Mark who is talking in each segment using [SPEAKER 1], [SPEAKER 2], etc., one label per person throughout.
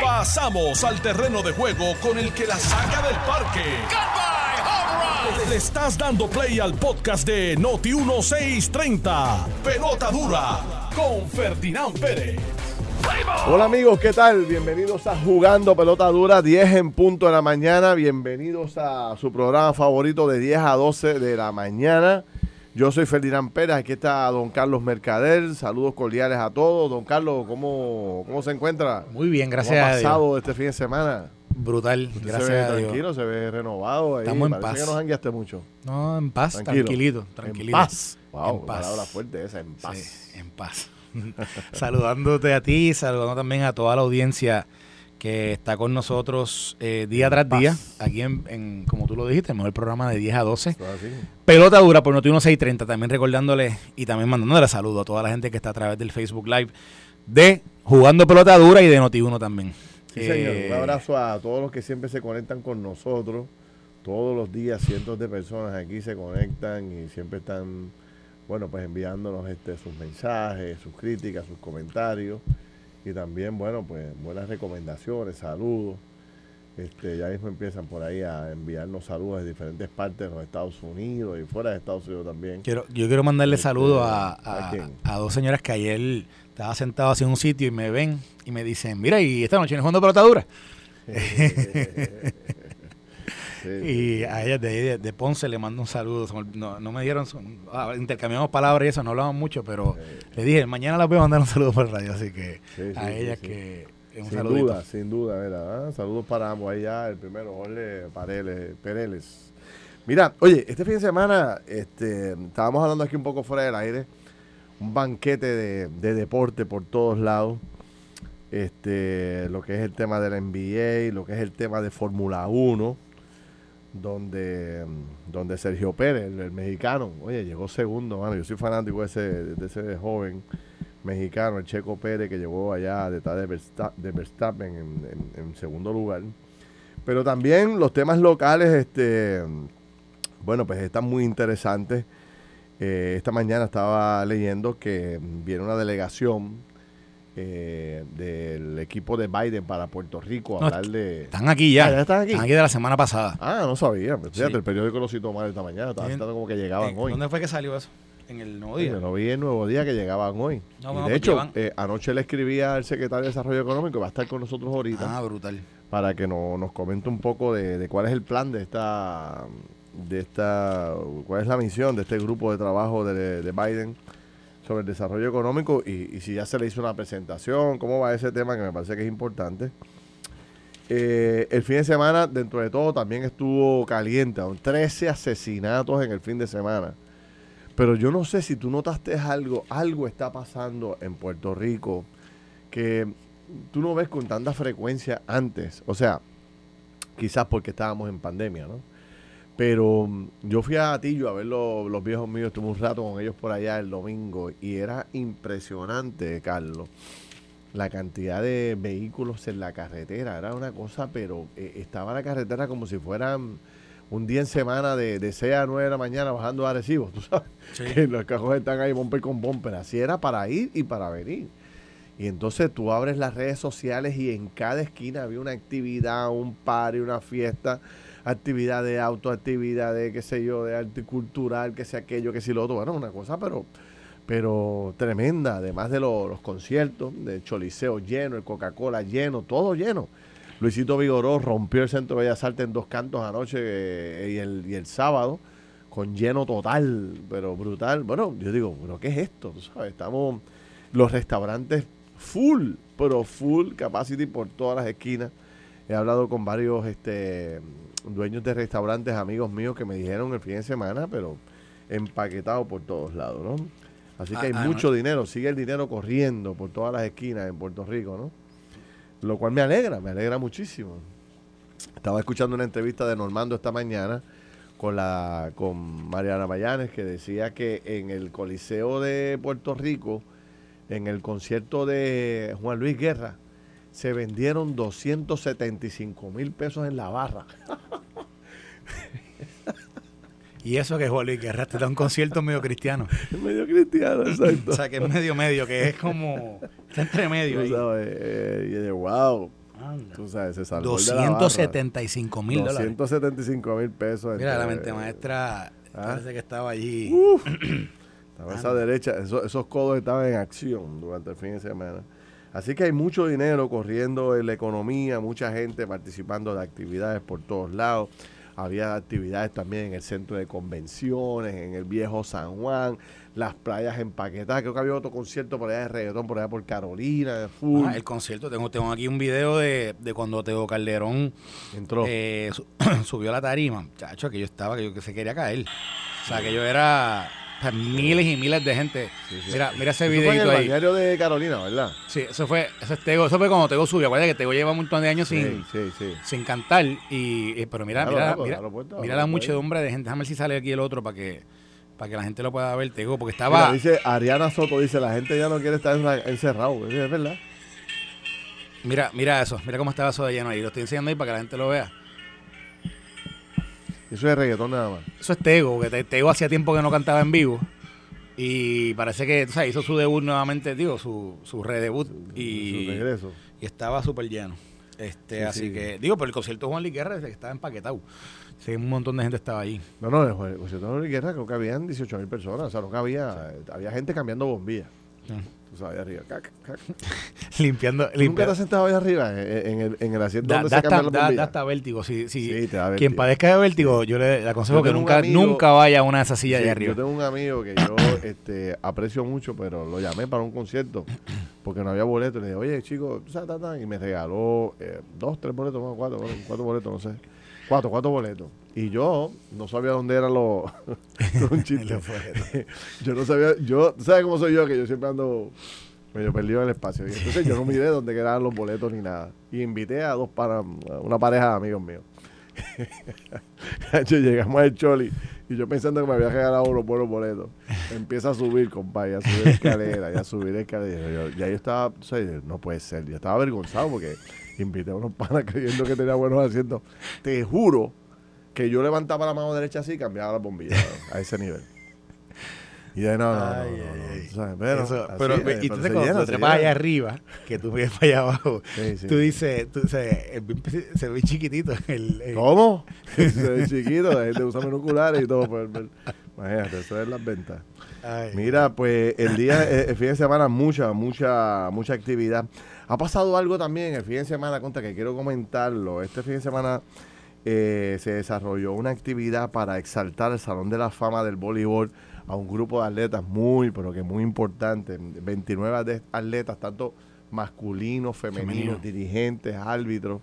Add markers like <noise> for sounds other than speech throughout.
[SPEAKER 1] Pasamos al terreno de juego con el que la saca del parque. Le estás dando play al podcast de Noti 1630. Pelota dura con Ferdinand Pérez.
[SPEAKER 2] Hola amigos, ¿qué tal? Bienvenidos a Jugando Pelota Dura, 10 en punto de la mañana. Bienvenidos a su programa favorito de 10 a 12 de la mañana. Yo soy Ferdinand Pérez, aquí está don Carlos Mercader. Saludos cordiales a todos. Don Carlos, ¿cómo, cómo se encuentra?
[SPEAKER 3] Muy bien, gracias
[SPEAKER 2] ¿Cómo ha
[SPEAKER 3] a Dios.
[SPEAKER 2] pasado este fin de semana?
[SPEAKER 3] Brutal,
[SPEAKER 2] Usted
[SPEAKER 3] gracias
[SPEAKER 2] se ve
[SPEAKER 3] a Dios.
[SPEAKER 2] tranquilo, se ve renovado. Ahí.
[SPEAKER 3] Estamos en
[SPEAKER 2] Parece
[SPEAKER 3] paz.
[SPEAKER 2] que no jangueaste mucho.
[SPEAKER 3] No, en paz,
[SPEAKER 2] Tranquilo.
[SPEAKER 3] tranquilito, tranquilito.
[SPEAKER 2] En paz. Wow,
[SPEAKER 3] En paz.
[SPEAKER 2] palabra fuerte esa, en paz.
[SPEAKER 3] Sí, en paz. <laughs> Saludándote a ti, saludando también a toda la audiencia que está con nosotros eh, día tras
[SPEAKER 2] paz.
[SPEAKER 3] día, aquí en, en, como tú lo dijiste, el mejor programa de 10 a 12.
[SPEAKER 2] Eso es así.
[SPEAKER 3] Pelota dura por Noti 1630, también recordándole y también mandándole saludo a toda la gente que está a través del Facebook Live de Jugando Pelota Dura y de Noti 1 también.
[SPEAKER 2] Sí,
[SPEAKER 3] Eh,
[SPEAKER 2] señor. Un abrazo a todos los que siempre se conectan con nosotros. Todos los días cientos de personas aquí se conectan y siempre están, bueno, pues enviándonos este, sus mensajes, sus críticas, sus comentarios y también, bueno, pues buenas recomendaciones, saludos. Este, ya mismo empiezan por ahí a enviarnos saludos de diferentes partes de los Estados Unidos y fuera de Estados Unidos también.
[SPEAKER 3] Quiero, yo quiero mandarle
[SPEAKER 2] Este,
[SPEAKER 3] saludos a,
[SPEAKER 2] ¿a
[SPEAKER 3] a-
[SPEAKER 2] quién?
[SPEAKER 3] a dos señoras que ayer estaba sentado así en un sitio y me ven y me dicen, mira, y esta noche no jugando pelota dura. <laughs>
[SPEAKER 2] Sí,
[SPEAKER 3] Y a ellas de, ahí de, de Ponce le mando un saludo. No, no me dieron, ah, intercambiamos palabras y eso, no hablamos mucho, pero le dije, mañana las voy a mandar un saludo por radio, así que
[SPEAKER 2] Sí,
[SPEAKER 3] a ellas que un
[SPEAKER 2] sin
[SPEAKER 3] saludito.
[SPEAKER 2] duda, sin duda, ¿verdad? Ah, Saludos para ambos. Ahí ya el primero, Jorge Pareles, Pereles. Mira, oye, este fin de semana este, estábamos hablando aquí un poco fuera del aire. Un banquete de, de deporte por todos lados. Este, lo que es el tema de la NBA, lo que es el tema de Fórmula 1, donde, donde Sergio Pérez, el, mexicano, oye, llegó segundo, mano. Yo soy fanático de ese, de ese joven mexicano, el Checo Pérez, que llegó allá detrás de, Versta- de Verstappen en, en- en segundo lugar. Pero también los temas locales, este, bueno, pues están muy interesantes. Eh, esta mañana estaba leyendo que viene una delegación eh, del equipo de Biden para Puerto Rico
[SPEAKER 3] No,
[SPEAKER 2] hablar de...
[SPEAKER 3] Están aquí ya.
[SPEAKER 2] Ah, ¿ya están aquí?
[SPEAKER 3] de la semana pasada.
[SPEAKER 2] Ah, no sabía. Pues Fíjate,
[SPEAKER 3] Sí.
[SPEAKER 2] el periódico lo citó mal esta mañana. Estaba citando como que llegaban hoy.
[SPEAKER 3] ¿Dónde fue que salió eso? En el nuevo día.
[SPEAKER 2] No vi el nuevo día que llegaban hoy.
[SPEAKER 3] No,
[SPEAKER 2] de hecho, eh, anoche le escribí al secretario de Desarrollo Económico, va a estar con nosotros ahorita,
[SPEAKER 3] Ah, brutal.
[SPEAKER 2] para que no- nos comente un poco de, de cuál es el plan de esta, de esta, cuál es la misión de este grupo de trabajo de, de Biden sobre el desarrollo económico y, y si ya se le hizo una presentación, cómo va ese tema que me parece que es importante. Eh, el fin de semana, dentro de todo, también estuvo caliente. aún 13 asesinatos en el fin de semana. Pero yo no sé si tú notaste algo, algo está pasando en Puerto Rico que tú no ves con tanta frecuencia antes. O sea, quizás porque estábamos en pandemia, ¿no? Pero mm, yo fui a Atillo a ver lo- los viejos míos, estuve un rato con ellos por allá el domingo y era impresionante, Carlos, la cantidad de vehículos en la carretera. Era una cosa, pero eh, estaba la carretera como si fueran un día en semana de, de 6 a 9 de la mañana bajando a Arecibo, <laughs> tú sabes, que los cajos están ahí bumper con bumper. Así era para ir y para venir. Y entonces tú abres las redes sociales y en cada esquina había una actividad, un party, una fiesta, actividad de auto, actividad de qué sé yo, de arte cultural, que sea aquello, que si lo otro. Bueno, una cosa, pero pero tremenda, además de lo- los conciertos, de Choliseo lleno, el Coca-Cola lleno, todo lleno. Luisito Vigoró rompió el Centro de Bellas Artes en dos cantos anoche eh, y, el, y el sábado con lleno total, pero brutal. Bueno, yo digo, ¿pero qué es esto? Tú sabes, estamos los restaurantes full, pero full capacity por todas las esquinas. He hablado con varios este, dueños de restaurantes, amigos míos, que me dijeron el fin de semana, pero empaquetado por todos lados, ¿no? Así que hay
[SPEAKER 3] Ah, ah,
[SPEAKER 2] mucho dinero, sigue el dinero corriendo por todas las esquinas en Puerto Rico, ¿no? Lo cual me alegra, me alegra muchísimo. Estaba escuchando una entrevista de Normando esta mañana con la con Mariana Mayanes que decía que en el Coliseo de Puerto Rico, en el concierto de Juan Luis Guerra, se vendieron 275 mil pesos en la barra. <laughs>
[SPEAKER 3] Y eso que Juan Luis Guerra te da un concierto medio cristiano. <laughs>
[SPEAKER 2] medio cristiano, exacto.
[SPEAKER 3] o sea, que es medio medio, que es como Está entre medio.
[SPEAKER 2] Tú sabes, eh, y de wow.
[SPEAKER 3] Anda.
[SPEAKER 2] Tú sabes, se salvó el de la barra.
[SPEAKER 3] 275 mil dólares.
[SPEAKER 2] 275 mil pesos.
[SPEAKER 3] Mira, la mente maestra
[SPEAKER 2] ¿Ah?
[SPEAKER 3] parece que estaba allí. <clears throat>
[SPEAKER 2] Estaba esa derecha, esos, esos codos estaban en acción durante el fin de semana. Así que hay mucho dinero corriendo en la economía, mucha gente participando de actividades por todos lados. Había actividades también en el centro de convenciones, en el viejo San Juan, las playas empaquetadas. Creo que había otro concierto por allá de reggaetón, por allá por Carolina, de full.
[SPEAKER 3] Ah, el concierto, tengo, tengo aquí un video de, de cuando Teo Calderón
[SPEAKER 2] Entró.
[SPEAKER 3] eh, su- <coughs> subió a la tarima. Chacho, que yo estaba, que yo que se quería caer. O sea, que yo era miles y miles de gente. Mira, mira ese
[SPEAKER 2] fue en el balneario de Carolina, ¿verdad?
[SPEAKER 3] Sí, eso fue, eso, es Tego, eso fue cuando Tego subió. Acuérdate que Tego lleva un montón de años sin,
[SPEAKER 2] Sí,
[SPEAKER 3] sin cantar. Y, y- pero mira,
[SPEAKER 2] Claro,
[SPEAKER 3] mira,
[SPEAKER 2] claro,
[SPEAKER 3] mira,
[SPEAKER 2] claro,
[SPEAKER 3] la muchedumbre de gente. Déjame ver si sale aquí el otro para que, para que la gente lo pueda ver, Tego, porque
[SPEAKER 2] Mira,
[SPEAKER 3] estaba.
[SPEAKER 2] dice Ariana Soto, dice, la gente ya no quiere estar encerrado. Es verdad.
[SPEAKER 3] Mira, mira eso, mira cómo estaba eso de lleno ahí. Lo estoy enseñando ahí para que la gente lo vea.
[SPEAKER 2] Eso es reggaetón nada más.
[SPEAKER 3] Eso es Tego, porque Te- Tego hacía tiempo que no cantaba en vivo. Y parece que, sabes, hizo su debut nuevamente, digo, su, su redebut.
[SPEAKER 2] Su
[SPEAKER 3] Y,
[SPEAKER 2] regreso.
[SPEAKER 3] y estaba súper lleno. Este,
[SPEAKER 2] Sí,
[SPEAKER 3] así
[SPEAKER 2] sí.
[SPEAKER 3] que, digo, pero el concierto de Juan Luis Guerra estaba empaquetado. Sí, un montón de gente estaba allí.
[SPEAKER 2] No, no, el concierto de Luis Guerra creo que habían 18 mil personas. O sea, no que había, había gente cambiando bombillas. Tú sabes, ahí arriba. Cac, cac. <laughs>
[SPEAKER 3] limpiando,
[SPEAKER 2] ¿Nunca te
[SPEAKER 3] limpiando.
[SPEAKER 2] has sentado ahí arriba en, en el, en el asiento
[SPEAKER 3] Da,
[SPEAKER 2] donde
[SPEAKER 3] da
[SPEAKER 2] se cambian
[SPEAKER 3] da- da hasta vértigo. Si, si-
[SPEAKER 2] Sí, te da
[SPEAKER 3] Quien padezca de vértigo, yo le, le aconsejo
[SPEAKER 2] Yo
[SPEAKER 3] que nunca,
[SPEAKER 2] amigo-
[SPEAKER 3] nunca vaya a una de esas sillas
[SPEAKER 2] Sí,
[SPEAKER 3] de arriba.
[SPEAKER 2] Yo tengo un amigo que yo <laughs> este, aprecio mucho, pero lo llamé para un concierto porque no había boleto. Le dije, oye, chico, tú sabes, ta, ta", y me regaló eh, dos, tres boletos, cuatro, cuatro boletos, no sé. Cuatro, cuatro boletos. Y yo no sabía dónde eran los. <laughs> <laughs> <laughs> Yo no sabía. Yo, ¿tú sabes cómo soy yo? Que yo siempre ando medio perdido en el espacio. Y entonces yo no miré dónde quedaban los boletos ni nada. Y invité a dos para una pareja de amigos míos. Llegamos al Choli y yo pensando que me había regalado unos buenos boletos. Empieza a subir, compadre, a subir escalera, y a subir escalera. Yo, ya yo estaba, o sea, no puede ser, yo estaba avergonzado porque invité a unos panas creyendo que tenía buenos asientos. Te juro que yo levantaba la mano derecha así y cambiaba las bombillas <laughs> a ese nivel. Y de no, no, no,
[SPEAKER 3] Ay,
[SPEAKER 2] no, no,
[SPEAKER 3] ay, ay.
[SPEAKER 2] tú sabes, pero,
[SPEAKER 3] Eso, pero,
[SPEAKER 2] es,
[SPEAKER 3] y entonces cuando
[SPEAKER 2] se
[SPEAKER 3] trepas allá arriba, que tú ves para allá abajo,
[SPEAKER 2] Sí, sí.
[SPEAKER 3] tú dices, tú, se, se ve chiquitito el, el-
[SPEAKER 2] ¿Cómo? <laughs> Se ve chiquito, la gente usa binoculares y todo. Pues, imagínate, eso es las ventas. Mira, pues el día, eh, el fin de semana, mucha, mucha, mucha actividad. Ha pasado algo también el fin de semana, contra que quiero comentarlo. Este fin de semana eh, se desarrolló una actividad para exaltar el Salón de la Fama del Voleibol a un grupo de atletas muy, pero que muy importante. 29 de- atletas, tanto masculinos, femeninos,
[SPEAKER 3] Femenino.
[SPEAKER 2] dirigentes, árbitros.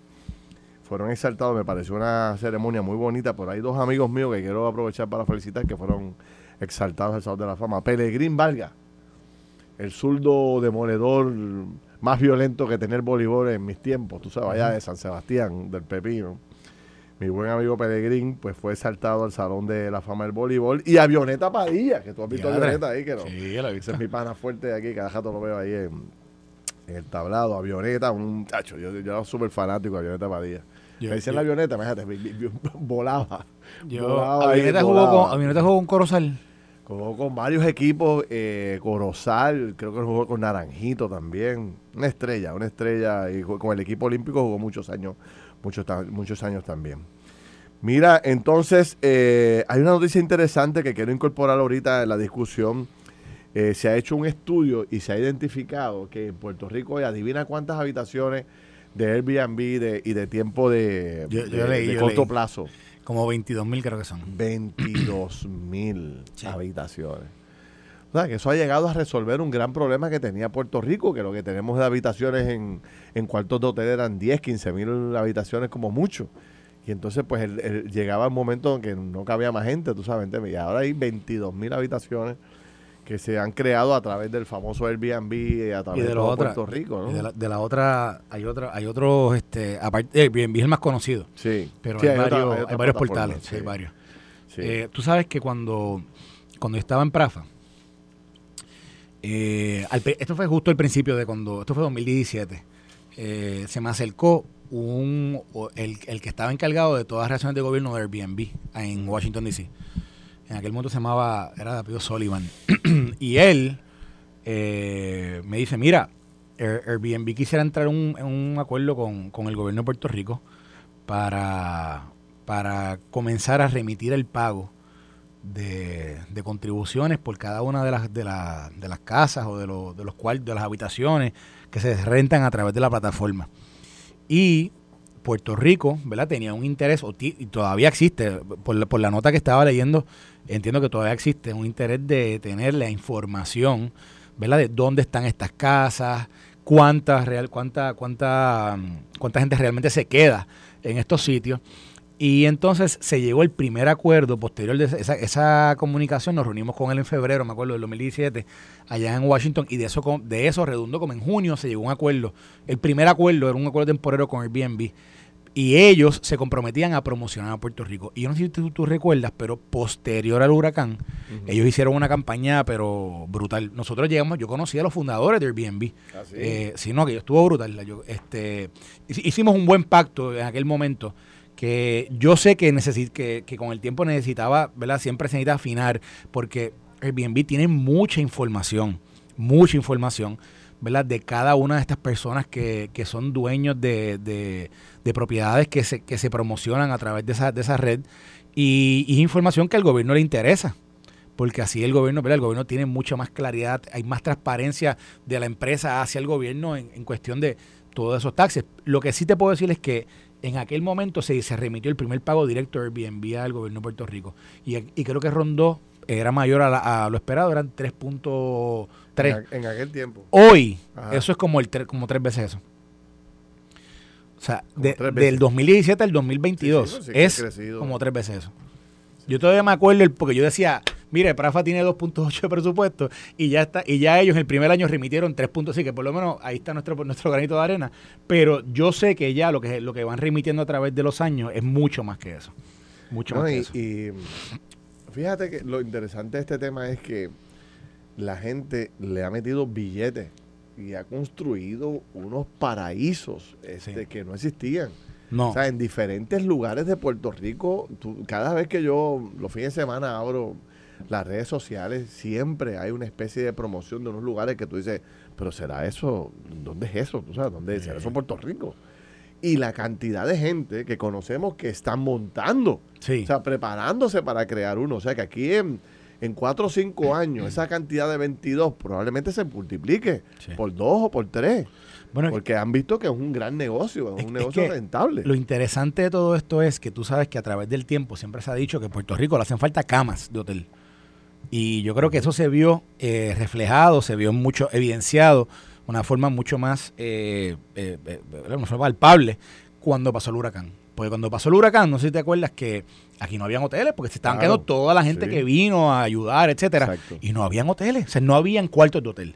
[SPEAKER 2] Fueron exaltados, me pareció una ceremonia muy bonita, pero hay dos amigos míos que quiero aprovechar para felicitar que fueron exaltados al Salón de la Fama. Pelegrín Vargas, el zurdo demoledor más violento que tener voleibol en mis tiempos, tú sabes, allá de San Sebastián, del Pepino. Mi buen amigo Pelegrín, pues fue exaltado al Salón de la Fama del Voleibol. Y Avioneta Padilla, que tú has visto a. Avioneta ahí, que no.
[SPEAKER 3] Sí, he
[SPEAKER 2] Ese es mi pana fuerte de aquí, cada rato lo veo ahí en, en el tablado. Avioneta, un tacho, yo, yo era súper fanático de Avioneta Padilla.
[SPEAKER 3] Yo-
[SPEAKER 2] Me la avioneta, vi- volaba.
[SPEAKER 3] Yo,
[SPEAKER 2] volaba
[SPEAKER 3] Avioneta jugó,
[SPEAKER 2] volaba.
[SPEAKER 3] con, Avioneta jugó con Corozal.
[SPEAKER 2] Jugó con varios equipos, eh, Corozal, creo que jugó con Naranjito también. Una estrella, una estrella. Y con el equipo olímpico jugó muchos años, muchos, muchos años también. Mira, entonces, eh, hay una noticia interesante que quiero incorporar ahorita en la discusión. Eh, se ha hecho un estudio y se ha identificado que en Puerto Rico hay, adivina cuántas habitaciones de Airbnb de- y de tiempo de,
[SPEAKER 3] Yo- yo
[SPEAKER 2] de-
[SPEAKER 3] leí,
[SPEAKER 2] de
[SPEAKER 3] yo
[SPEAKER 2] corto
[SPEAKER 3] leí.
[SPEAKER 2] plazo.
[SPEAKER 3] Como 22 mil creo que son.
[SPEAKER 2] 22 mil habitaciones. O sea, que eso ha llegado a resolver un gran problema que tenía Puerto Rico, que lo que tenemos de habitaciones en, en cuartos de hotel eran 10, 15 mil habitaciones como mucho. Y entonces, pues, el- el- llegaba el momento en que no cabía más gente, tú sabes, y ahora hay 22 mil habitaciones que se han creado a través del famoso Airbnb y a
[SPEAKER 3] Y
[SPEAKER 2] través
[SPEAKER 3] de
[SPEAKER 2] de
[SPEAKER 3] otra,
[SPEAKER 2] Puerto Rico, ¿no?
[SPEAKER 3] y de la, de la otra, hay otra, hay otros, este, aparte, Airbnb es el más conocido,
[SPEAKER 2] Sí.
[SPEAKER 3] pero
[SPEAKER 2] Sí,
[SPEAKER 3] hay, varios, hay varios portales, sí, hay varios.
[SPEAKER 2] sí.
[SPEAKER 3] Eh, Tú sabes que cuando, cuando estaba en Prafa, eh, esto fue justo al principio de cuando, esto fue 2017, eh, se me acercó un, el, el que estaba encargado de todas las relaciones de gobierno de Airbnb en Washington, D.C. En aquel momento se llamaba, era de apellido Sullivan. <clears throat> y él eh, me dice, mira, Airbnb quisiera entrar en un, acuerdo con, con, el gobierno de Puerto Rico para, para comenzar a remitir el pago de, de contribuciones por cada una de las, de, de las casas o de, los de los cuartos, de las habitaciones que se rentan a través de la plataforma. Y Puerto Rico, ¿verdad? Tenía un interés, y todavía existe, por la, por la nota que estaba leyendo, entiendo que todavía existe un interés de tener la información, ¿verdad? De dónde están estas casas, cuánta, real, cuánta, cuánta, cuánta gente realmente se queda en estos sitios. Y entonces se llegó el primer acuerdo posterior de esa, esa, comunicación, nos reunimos con él en febrero, me acuerdo, del 2017, allá en Washington, y de eso, de eso redundó como en junio se llegó un acuerdo. El primer acuerdo era un acuerdo temporero con Airbnb. Y ellos se comprometían a promocionar a Puerto Rico. Y yo no sé si tú, recuerdas, pero posterior al huracán, ellos hicieron una campaña, pero brutal. Nosotros llegamos, yo conocí a los fundadores de Airbnb. ¿Ah, sí? Eh, no, que estuvo brutal. este, hicimos un buen pacto en aquel momento que yo sé que, que, que, con el tiempo necesitaba, ¿verdad? Siempre se necesita afinar, porque Airbnb tiene mucha información, mucha información, ¿verdad? De cada una de estas personas que, que son dueños de, de, propiedades que se, que se promocionan a través de esa, de esa red. Y, y información que al gobierno le interesa porque así el gobierno, ¿verdad? El gobierno tiene mucha más claridad, hay más transparencia de la empresa hacia el gobierno en, en, cuestión de todos esos taxes. Lo que sí te puedo decir es que en aquel momento se, se remitió el primer pago directo de Airbnb al gobierno de Puerto Rico. Y, y creo que rondó, era mayor a, lo esperado, eran 3.3.
[SPEAKER 2] En, en, aquel tiempo.
[SPEAKER 3] Hoy, eso es como, el como tres veces eso. O sea, del 2017 al 2022 es como tres veces eso. Yo todavía me acuerdo porque yo decía, mire, Prafa tiene 2.8 de presupuesto y ya está y ya ellos en el primer año remitieron 3.5, que por lo menos ahí está nuestro nuestro granito de arena, pero yo sé que ya lo que lo que van remitiendo a través de los años es mucho más que eso. Mucho más que eso.
[SPEAKER 2] Y fíjate que lo interesante de este tema es que la gente le ha metido billetes y ha construido unos paraísos este, que no existían. No. O sea, en diferentes lugares de Puerto Rico, cada vez que yo los fines de semana abro las redes sociales, siempre hay una especie de promoción de unos lugares que tú dices, pero ¿será eso? ¿Dónde es eso? ¿Tú sabes dónde es? ¿Será eso Puerto Rico? Y la cantidad de gente que conocemos que están montando, o sea, preparándose para crear uno. O sea, que aquí en, en cuatro o cinco años, esa cantidad de 22 probablemente se multiplique por dos o por tres. Bueno, porque han visto que es un gran negocio, es, un negocio rentable.
[SPEAKER 3] Lo interesante de todo esto es que tú sabes que a través del tiempo siempre se ha dicho que en Puerto Rico le hacen falta camas de hotel. Y yo creo que eso se vio eh, reflejado, se vio mucho evidenciado, una forma mucho más eh, eh, eh palpable cuando pasó el huracán. Porque cuando pasó el huracán, no sé si te acuerdas que aquí no habían hoteles, porque se estaban quedando toda la gente que vino a ayudar, etcétera. Y no habían hoteles, o sea, no habían cuartos de hotel.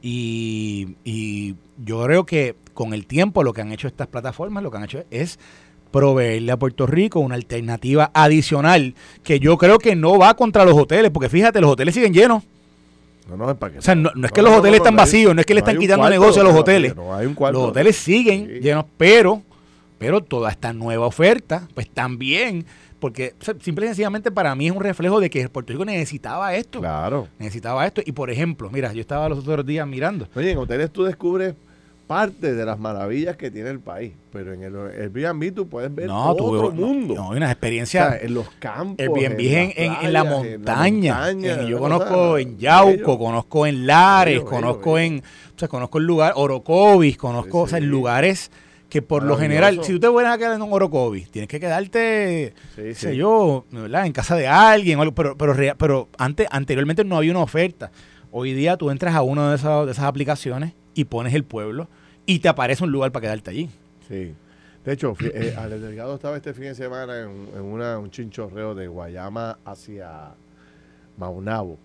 [SPEAKER 3] y, y yo creo que con el tiempo lo que han hecho estas plataformas, lo que han hecho es proveerle a Puerto Rico una alternativa adicional que yo creo que no va contra los hoteles, porque fíjate, los hoteles siguen llenos. No, no, es para que o sea, no, es que los hoteles están vacíos, no es que le están quitando negocio a los hoteles. los hoteles siguen llenos, pero pero toda esta nueva oferta, pues también, porque simple y sencillamente para mí es un reflejo de que Puerto Rico necesitaba esto. Claro. Necesitaba esto. Y por ejemplo, mira, yo estaba los otros días mirando.
[SPEAKER 2] Oye, en hoteles tú descubres parte de las maravillas que tiene el país. Pero en el Airbnb tú puedes ver no, el mundo.
[SPEAKER 3] No, hay una experiencia.
[SPEAKER 2] en los campos.
[SPEAKER 3] Airbnb en, en, en, la montaña. yo conozco en Yauco, conozco en Lares, conozco en. O sea, conozco el lugar, Orocovis, conozco, o sea, en lugares que por lo general, si tú te vuelves a quedar en un Orocovis, tienes que quedarte, sí, sé yo, ¿verdad? en casa de alguien, o algo, pero, pero, pero antes, anteriormente no había una oferta. Hoy día tú entras a una de esas, de esas aplicaciones y pones el pueblo y te aparece un lugar para quedarte allí.
[SPEAKER 2] Sí. De hecho, eh, Ale Delgado estaba este fin de semana en, en una, un chinchorreo de Guayama hacia Maunabo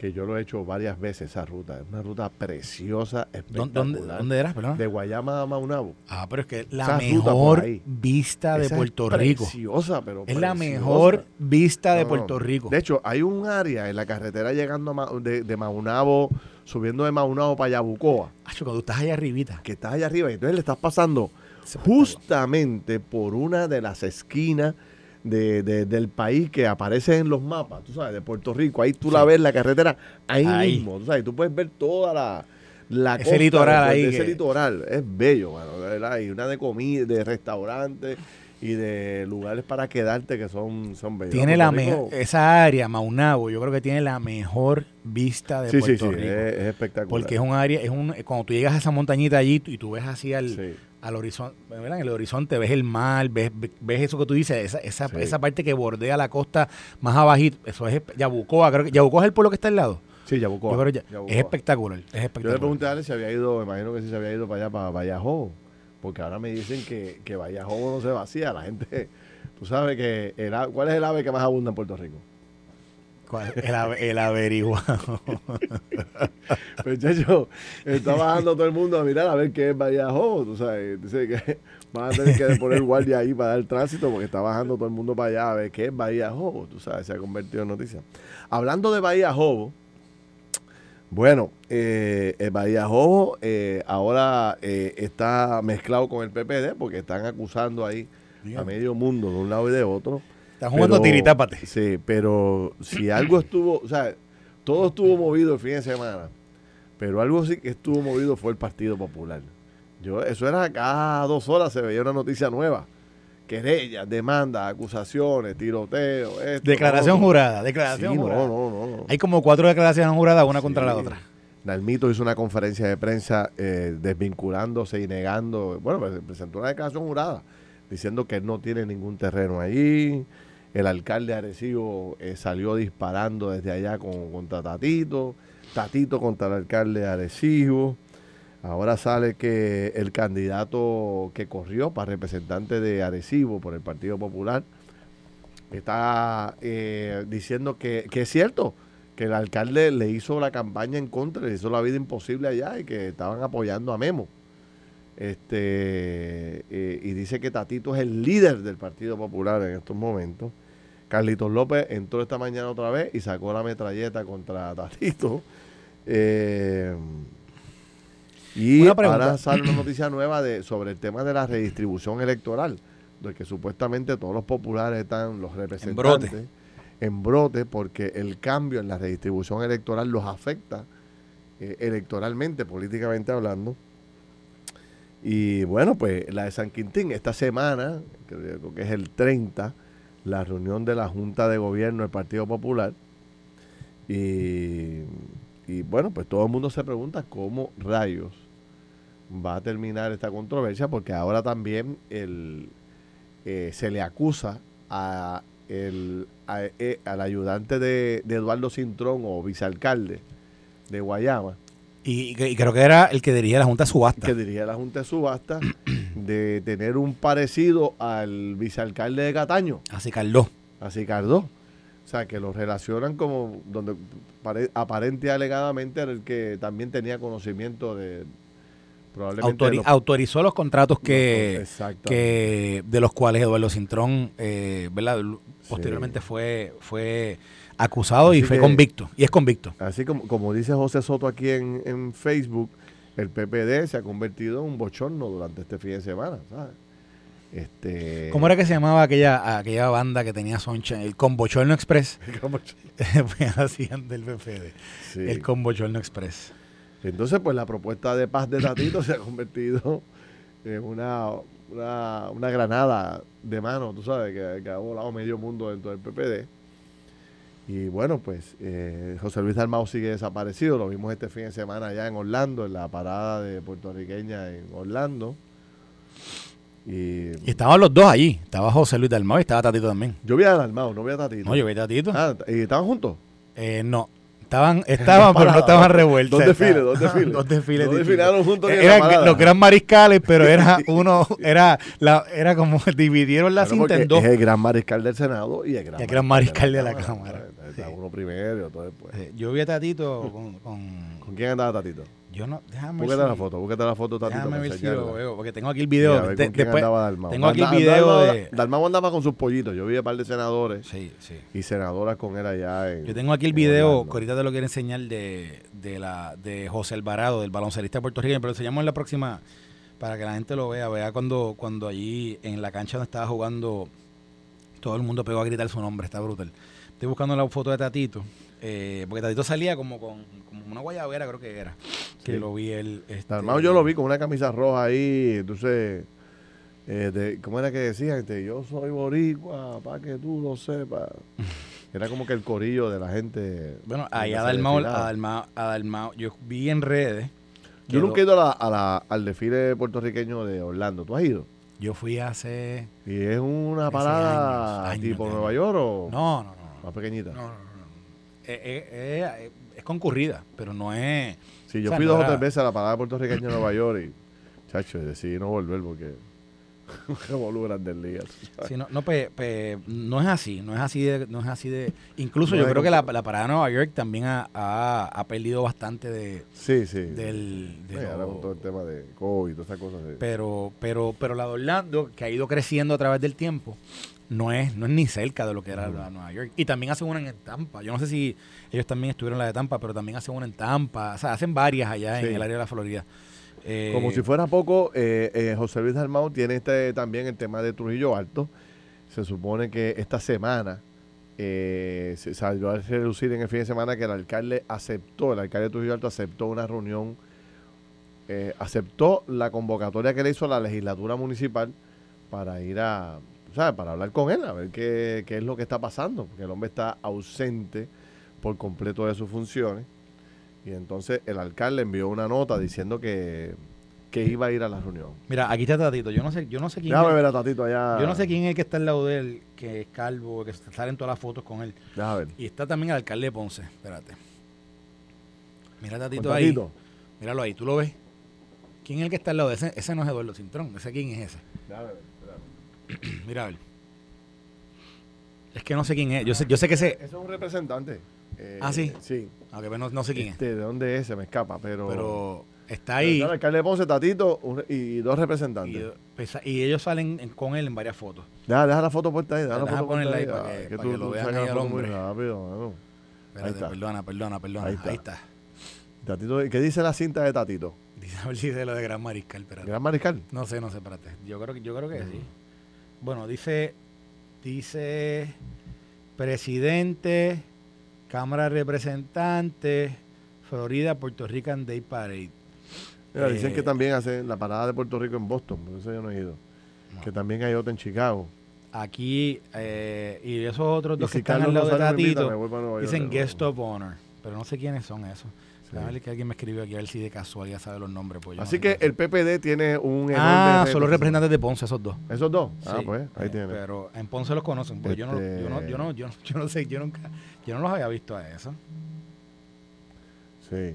[SPEAKER 2] que yo lo he hecho varias veces esa ruta. Es una ruta preciosa, espectacular.
[SPEAKER 3] ¿Dónde, dónde eras, perdón?
[SPEAKER 2] De Guayama a Maunabo.
[SPEAKER 3] Ah, pero es que la mejor vista de Puerto Rico.
[SPEAKER 2] Es preciosa, pero
[SPEAKER 3] Es la mejor vista de Puerto Rico.
[SPEAKER 2] De hecho, hay un área en la carretera llegando de, de Maunabo, subiendo de Maunabo para Yabucoa.
[SPEAKER 3] Ah, cuando estás allá arribita.
[SPEAKER 2] Que estás allá arriba y entonces le estás pasando justamente por una de las esquinas de, del país que aparece en los mapas, tú sabes, de Puerto Rico. Ahí tú la ves, la carretera, ahí, mismo, tú sabes, tú puedes ver toda la... la
[SPEAKER 3] Ese litoral
[SPEAKER 2] después
[SPEAKER 3] ahí
[SPEAKER 2] de Ese
[SPEAKER 3] que-
[SPEAKER 2] litoral es bello, mano, de verdad. Y una de comida, de restaurantes y de lugares para quedarte que son, son bellos.
[SPEAKER 3] Tiene la
[SPEAKER 2] Puerto
[SPEAKER 3] me-
[SPEAKER 2] Rico-
[SPEAKER 3] esa área, Maunabo, yo creo que tiene la mejor vista de
[SPEAKER 2] Sí, sí,
[SPEAKER 3] Puerto
[SPEAKER 2] sí,
[SPEAKER 3] Rico.
[SPEAKER 2] es, es espectacular.
[SPEAKER 3] porque es un área, es un, cuando tú llegas a esa montañita allí y tú ves así al,
[SPEAKER 2] Sí.
[SPEAKER 3] Al horizonte. En el horizonte ves el mar, ves, ves eso que tú dices, esa, esa,
[SPEAKER 2] Sí.
[SPEAKER 3] esa parte que bordea la costa más abajito, eso es Yabucoa, creo que Yabucoa es el pueblo que está al lado.
[SPEAKER 2] Sí, Yabucoa.
[SPEAKER 3] Yo ya-
[SPEAKER 2] Yabucoa.
[SPEAKER 3] es espectacular, es
[SPEAKER 2] Yo le
[SPEAKER 3] espectacular.
[SPEAKER 2] pregunté a Alex si había ido, me imagino que sí se había ido para allá, para Vallajobo. Porque ahora me dicen que, que Vallajobo no se vacía. La gente, <laughs> tú sabes que, el ¿cuál es el ave que más abunda en Puerto Rico?
[SPEAKER 3] ¿Cuál? <laughs> El, el averiguado. <laughs>
[SPEAKER 2] Pues está bajando todo el mundo a mirar a ver qué es Vallajobo. Tú sabes, dice que <laughs> van a tener que poner guardia ahí para dar tránsito porque está bajando todo el mundo para allá a ver qué es Vallajobo. Tú sabes, se ha convertido en noticia. Hablando de Vallajobo, bueno, eh, el Vallajobo eh, ahora eh, está mezclado con el PPD porque están acusando ahí a medio mundo de un lado y de otro.
[SPEAKER 3] Están jugando tiritápate.
[SPEAKER 2] Sí, pero si algo estuvo, o sea, todo estuvo movido el fin de semana, pero algo sí que estuvo movido fue el Partido Popular. Yo, eso era cada dos horas se veía una noticia nueva. Querellas, demandas, acusaciones, tiroteos. esto,
[SPEAKER 3] Declaración jurada,
[SPEAKER 2] Sí,
[SPEAKER 3] declaración
[SPEAKER 2] no,
[SPEAKER 3] jurada.
[SPEAKER 2] no, no, no.
[SPEAKER 3] Hay como cuatro declaraciones juradas, una contra la
[SPEAKER 2] Sí.
[SPEAKER 3] otra.
[SPEAKER 2] Nalmito hizo una conferencia de prensa eh, desvinculándose y negando, bueno, pues, presentó una declaración jurada diciendo que no tiene ningún terreno allí. El alcalde de Arecibo eh, salió disparando desde allá con, contra Tatito, Tatito contra el alcalde de Arecibo. Ahora sale que el candidato que corrió para representante de Arecibo por el Partido Popular está eh, diciendo que, que es cierto, que el alcalde le hizo la campaña en contra, le hizo la vida imposible allá y que estaban apoyando a Memo. Este eh, y dice que Tatito es el líder del Partido Popular en estos momentos. Carlitos López entró esta mañana otra vez y sacó la metralleta contra Tatito. Eh, y ahora sale una noticia nueva de, sobre el tema de la redistribución electoral, de que supuestamente todos los populares están, los representantes,
[SPEAKER 3] brote.
[SPEAKER 2] en brote porque el cambio en la redistribución electoral los afecta eh, electoralmente, políticamente hablando. Y bueno, pues la de San Quintín, esta semana, creo que es el 30, la reunión de la Junta de Gobierno del Partido Popular. Y, y bueno, pues todo el mundo se pregunta cómo rayos va a terminar esta controversia, porque ahora también el, eh, se le acusa a eh, al ayudante de, de Eduardo Cintrón o vicealcalde de Guayama,
[SPEAKER 3] Y, y creo que era el que dirigía la Junta de Subasta.
[SPEAKER 2] que dirigía la Junta de Subasta, <clears throat> de tener un parecido al vicealcalde de Cataño,
[SPEAKER 3] Así Carlos.
[SPEAKER 2] a Sicardo. O sea, que lo relacionan como donde pare- aparente y alegadamente era el que también tenía conocimiento de probablemente
[SPEAKER 3] Autori-
[SPEAKER 2] los-
[SPEAKER 3] autorizó los contratos que, que de los cuales Eduardo Cintrón eh, ¿verdad? Posteriormente
[SPEAKER 2] Sí.
[SPEAKER 3] fue fue acusado y fue
[SPEAKER 2] que-
[SPEAKER 3] convicto y es convicto
[SPEAKER 2] Así como, como dice José Soto aquí en, en Facebook, el PPD se ha convertido en un bochorno durante este fin de semana, ¿sabes? Este,
[SPEAKER 3] ¿Cómo era que se llamaba aquella aquella banda que tenía Soncha? El Combochorno Express.
[SPEAKER 2] ¿Cómo-
[SPEAKER 3] Pues hacían del PPD.
[SPEAKER 2] Sí.
[SPEAKER 3] El Combochorno Express.
[SPEAKER 2] Entonces, pues la propuesta de paz de Tatito se ha convertido en una, una, una granada de mano, tú sabes, que, que ha volado medio mundo dentro del PPD. Y bueno, pues eh, José Luis Dalmau sigue desaparecido. Lo vimos este fin de semana allá en Orlando, en la parada de puertorriqueña en Orlando. Y,
[SPEAKER 3] Y estaban los dos allí. Estaba José Luis Dalmau y estaba Tatito también.
[SPEAKER 2] yo vi a Dalmau, no vi a Tatito.
[SPEAKER 3] No, yo vi a Tatito.
[SPEAKER 2] Ah, ¿Y estaban juntos?
[SPEAKER 3] Eh, no. Estaban, estaban pero no estaban revueltos.
[SPEAKER 2] Dos desfiles, dos desfiles.
[SPEAKER 3] dos desfiles.
[SPEAKER 2] Desfilaron juntos la
[SPEAKER 3] Eran los que eran mariscales, pero era <laughs> uno, era la, era como <laughs> dividieron la
[SPEAKER 2] Claro,
[SPEAKER 3] cinta en dos.
[SPEAKER 2] Es el gran mariscal del Senado y el gran,
[SPEAKER 3] Y el gran mariscal de la Cámara.
[SPEAKER 2] Uno primero y otro después.
[SPEAKER 3] Yo vi a Tatito con, con-
[SPEAKER 2] ¿Con quién andaba Tatito?
[SPEAKER 3] Yo no, déjame
[SPEAKER 2] Búscate
[SPEAKER 3] ver
[SPEAKER 2] la
[SPEAKER 3] si-
[SPEAKER 2] foto, búscate la foto Tatito.
[SPEAKER 3] Déjame ver si lo veo, porque tengo aquí el video. de- después- tengo aquí el video
[SPEAKER 2] Dalmau-
[SPEAKER 3] de...
[SPEAKER 2] Dalmau andaba con sus pollitos. Yo vi a un par de senadores
[SPEAKER 3] Sí, sí.
[SPEAKER 2] y senadoras con él allá en
[SPEAKER 3] Yo tengo aquí el video, que ahorita te lo quiero enseñar, de, de, la, de José Alvarado, del baloncelista puertorriqueño, pero lo enseñamos en la próxima, para que la gente lo vea. Vea cuando, cuando allí en la cancha donde estaba jugando, todo el mundo pegó a gritar su nombre, está brutal. Estoy buscando la foto de Tatito. Eh, porque Tatito salía como con como una guayabera, creo que era. Que
[SPEAKER 2] Sí.
[SPEAKER 3] lo vi él. Este,
[SPEAKER 2] Armado yo lo vi con una camisa roja ahí, entonces, eh, de- ¿cómo era que decían? Este, yo soy boricua, para que tú lo sepas. <laughs> Era como que el corillo de la gente.
[SPEAKER 3] Bueno, ahí Adalmao,
[SPEAKER 2] desfilaba.
[SPEAKER 3] Adalmao, Adalmao, yo vi en redes.
[SPEAKER 2] Yo nunca he ido a la- a la- al desfile puertorriqueño de Orlando. ¿Tú has ido?
[SPEAKER 3] Yo fui hace.
[SPEAKER 2] ¿Y es una parada
[SPEAKER 3] años, años
[SPEAKER 2] tipo Nueva. York o
[SPEAKER 3] No, no, no.
[SPEAKER 2] más pequeñita?
[SPEAKER 3] No, no, no. Eh, eh, eh, es concurrida, pero no es.
[SPEAKER 2] Sí, yo
[SPEAKER 3] O sea,
[SPEAKER 2] fui
[SPEAKER 3] no
[SPEAKER 2] dos o tres veces a la parada puertorriqueña de Nueva York y, chacho, decidí no volver porque revolú grandes ligas.
[SPEAKER 3] Sí, no, no, pe- pe- no es así, no es así de, no es así de. Incluso
[SPEAKER 2] No
[SPEAKER 3] yo creo que la, parada de Nueva York también ha, ha, ha perdido bastante de,
[SPEAKER 2] Sí, sí.
[SPEAKER 3] del, de
[SPEAKER 2] ahora con todo el tema de COVID y todas esas cosas.
[SPEAKER 3] pero, pero, pero la de Orlando, que ha ido creciendo a través del tiempo, no es, no es ni cerca de lo que era la de Nueva York. Y también hacen una en Tampa. Yo no sé si ellos también estuvieron en la de Tampa, pero también hacen una en Tampa. O sea, hacen varias allá
[SPEAKER 2] Sí.
[SPEAKER 3] en el área de la Florida. Eh,
[SPEAKER 2] Como si fuera poco, eh, eh, José Luis Dalmau tiene este, también el tema de Trujillo Alto. Se supone que esta semana eh, se salió a reducir en el fin de semana que el alcalde aceptó, el alcalde de Trujillo Alto aceptó una reunión, aceptó la convocatoria que le hizo la legislatura municipal para ir a, ¿sabes? Para hablar con él, a ver qué, qué es lo que está pasando, porque el hombre está ausente por completo de sus funciones. Y entonces el alcalde envió una nota diciendo que, que iba a ir a la reunión.
[SPEAKER 3] Mira, aquí está Tatito. Yo no sé, yo no sé quién
[SPEAKER 2] Déjame
[SPEAKER 3] es,
[SPEAKER 2] ver a Tatito allá.
[SPEAKER 3] yo no sé quién es el que está al lado de él, que es calvo, que salen todas las fotos con él.
[SPEAKER 2] Déjame ver.
[SPEAKER 3] Y está también el alcalde de Ponce. Espérate. Mira a Tatito ahí.
[SPEAKER 2] Tatito.
[SPEAKER 3] Míralo ahí, ¿tú lo ves? ¿Quién es el que está al lado de ese? Ese no es Eduardo Cintrón. ¿Ese quién es ese?
[SPEAKER 2] Déjame ver, <clears throat>
[SPEAKER 3] Mira a ver. Es que no sé quién es. Yo sé, yo sé que ese.
[SPEAKER 2] ver. Ese es un representante. Eh,
[SPEAKER 3] Ah, ¿sí?
[SPEAKER 2] Sí.
[SPEAKER 3] Aunque no, no sé quién es.
[SPEAKER 2] Este, ¿De dónde es? Se me escapa, pero...
[SPEAKER 3] Pero está
[SPEAKER 2] Pero
[SPEAKER 3] ahí.
[SPEAKER 2] está el alcalde de Ponce, Tatito un- y dos
[SPEAKER 3] Y,
[SPEAKER 2] representantes.
[SPEAKER 3] pues, y ellos salen en- con él en varias fotos.
[SPEAKER 2] Deja, deja la foto puesta ahí. Deja la
[SPEAKER 3] Deja
[SPEAKER 2] foto
[SPEAKER 3] ponerla
[SPEAKER 2] puesta
[SPEAKER 3] ahí para
[SPEAKER 2] Ay,
[SPEAKER 3] que- para
[SPEAKER 2] tú-
[SPEAKER 3] que lo
[SPEAKER 2] tú
[SPEAKER 3] vean ahí
[SPEAKER 2] la
[SPEAKER 3] al hombre.
[SPEAKER 2] rápido.
[SPEAKER 3] Espérate,
[SPEAKER 2] está.
[SPEAKER 3] perdona, perdona, perdona.
[SPEAKER 2] Ahí
[SPEAKER 3] Ahí
[SPEAKER 2] está.
[SPEAKER 3] está.
[SPEAKER 2] Tatito, ¿Qué dice la cinta de Tatito?
[SPEAKER 3] Dice, a ver si dice lo de Gran Mariscal. Espérate.
[SPEAKER 2] Gran Mariscal.
[SPEAKER 3] No sé, no sé, espérate. Yo creo que, yo creo que sí. Bueno, dice, dice presidente, Cámara de Representantes, Florida, Puerto Rican Day Parade.
[SPEAKER 2] Mira, dicen
[SPEAKER 3] Eh,
[SPEAKER 2] que también hacen la parada de Puerto Rico en Boston, por eso yo no he ido.
[SPEAKER 3] No.
[SPEAKER 2] Que también hay otra en Chicago.
[SPEAKER 3] Aquí, eh, y esos otros
[SPEAKER 2] Y
[SPEAKER 3] dos
[SPEAKER 2] si
[SPEAKER 3] que están
[SPEAKER 2] Carlos
[SPEAKER 3] al lado de
[SPEAKER 2] Rosario
[SPEAKER 3] Tatito,
[SPEAKER 2] York,
[SPEAKER 3] dicen Guest of Honor. Pero no sé quiénes son esos. Ver que alguien me escribió aquí, a ver si de casualidad sabe los nombres. Pues no
[SPEAKER 2] Así que el PPD tiene un enorme
[SPEAKER 3] Ah, son los
[SPEAKER 2] representante.
[SPEAKER 3] representantes de Ponce, esos dos.
[SPEAKER 2] ¿Esos dos? Ah,
[SPEAKER 3] Sí,
[SPEAKER 2] pues, ahí
[SPEAKER 3] eh,
[SPEAKER 2] tiene.
[SPEAKER 3] Pero en Ponce los conocen, porque yo, no, yo, no, yo, no, yo, no, yo no sé, yo nunca, yo no los había visto a eso.
[SPEAKER 2] Sí.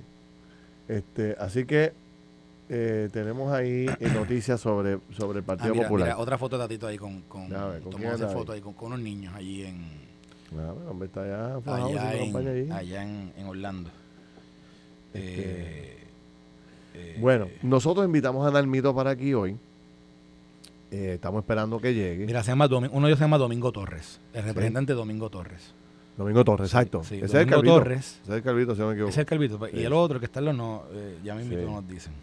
[SPEAKER 2] Este, así que eh, tenemos ahí eh, noticias sobre, sobre el
[SPEAKER 3] Ah,
[SPEAKER 2] Partido
[SPEAKER 3] mira,
[SPEAKER 2] Popular.
[SPEAKER 3] mira, otra foto de Tatito ahí con, con,
[SPEAKER 2] ves, ¿con anda ahí?
[SPEAKER 3] foto ahí con, con unos niños allí en,
[SPEAKER 2] Ah, el hombre está allá,
[SPEAKER 3] allá, en, allá en, en Orlando.
[SPEAKER 2] Este,
[SPEAKER 3] Eh, eh,
[SPEAKER 2] Bueno, nosotros invitamos a Nalmito para aquí hoy. Eh, estamos esperando que llegue.
[SPEAKER 3] Mira, se llama uno de ellos se llama Domingo Torres, el representante Domingo Torres.
[SPEAKER 2] Domingo Torres, exacto.
[SPEAKER 3] sí,
[SPEAKER 2] Ese es
[SPEAKER 3] Domingo
[SPEAKER 2] el Calvito.
[SPEAKER 3] Torres.
[SPEAKER 2] Ese es el Calvito, si no me equivoco.
[SPEAKER 3] Ese es el Calvito.
[SPEAKER 2] Sí.
[SPEAKER 3] Y el otro que está en los no, eh, ya mismo
[SPEAKER 2] Sí.
[SPEAKER 3] nos dicen.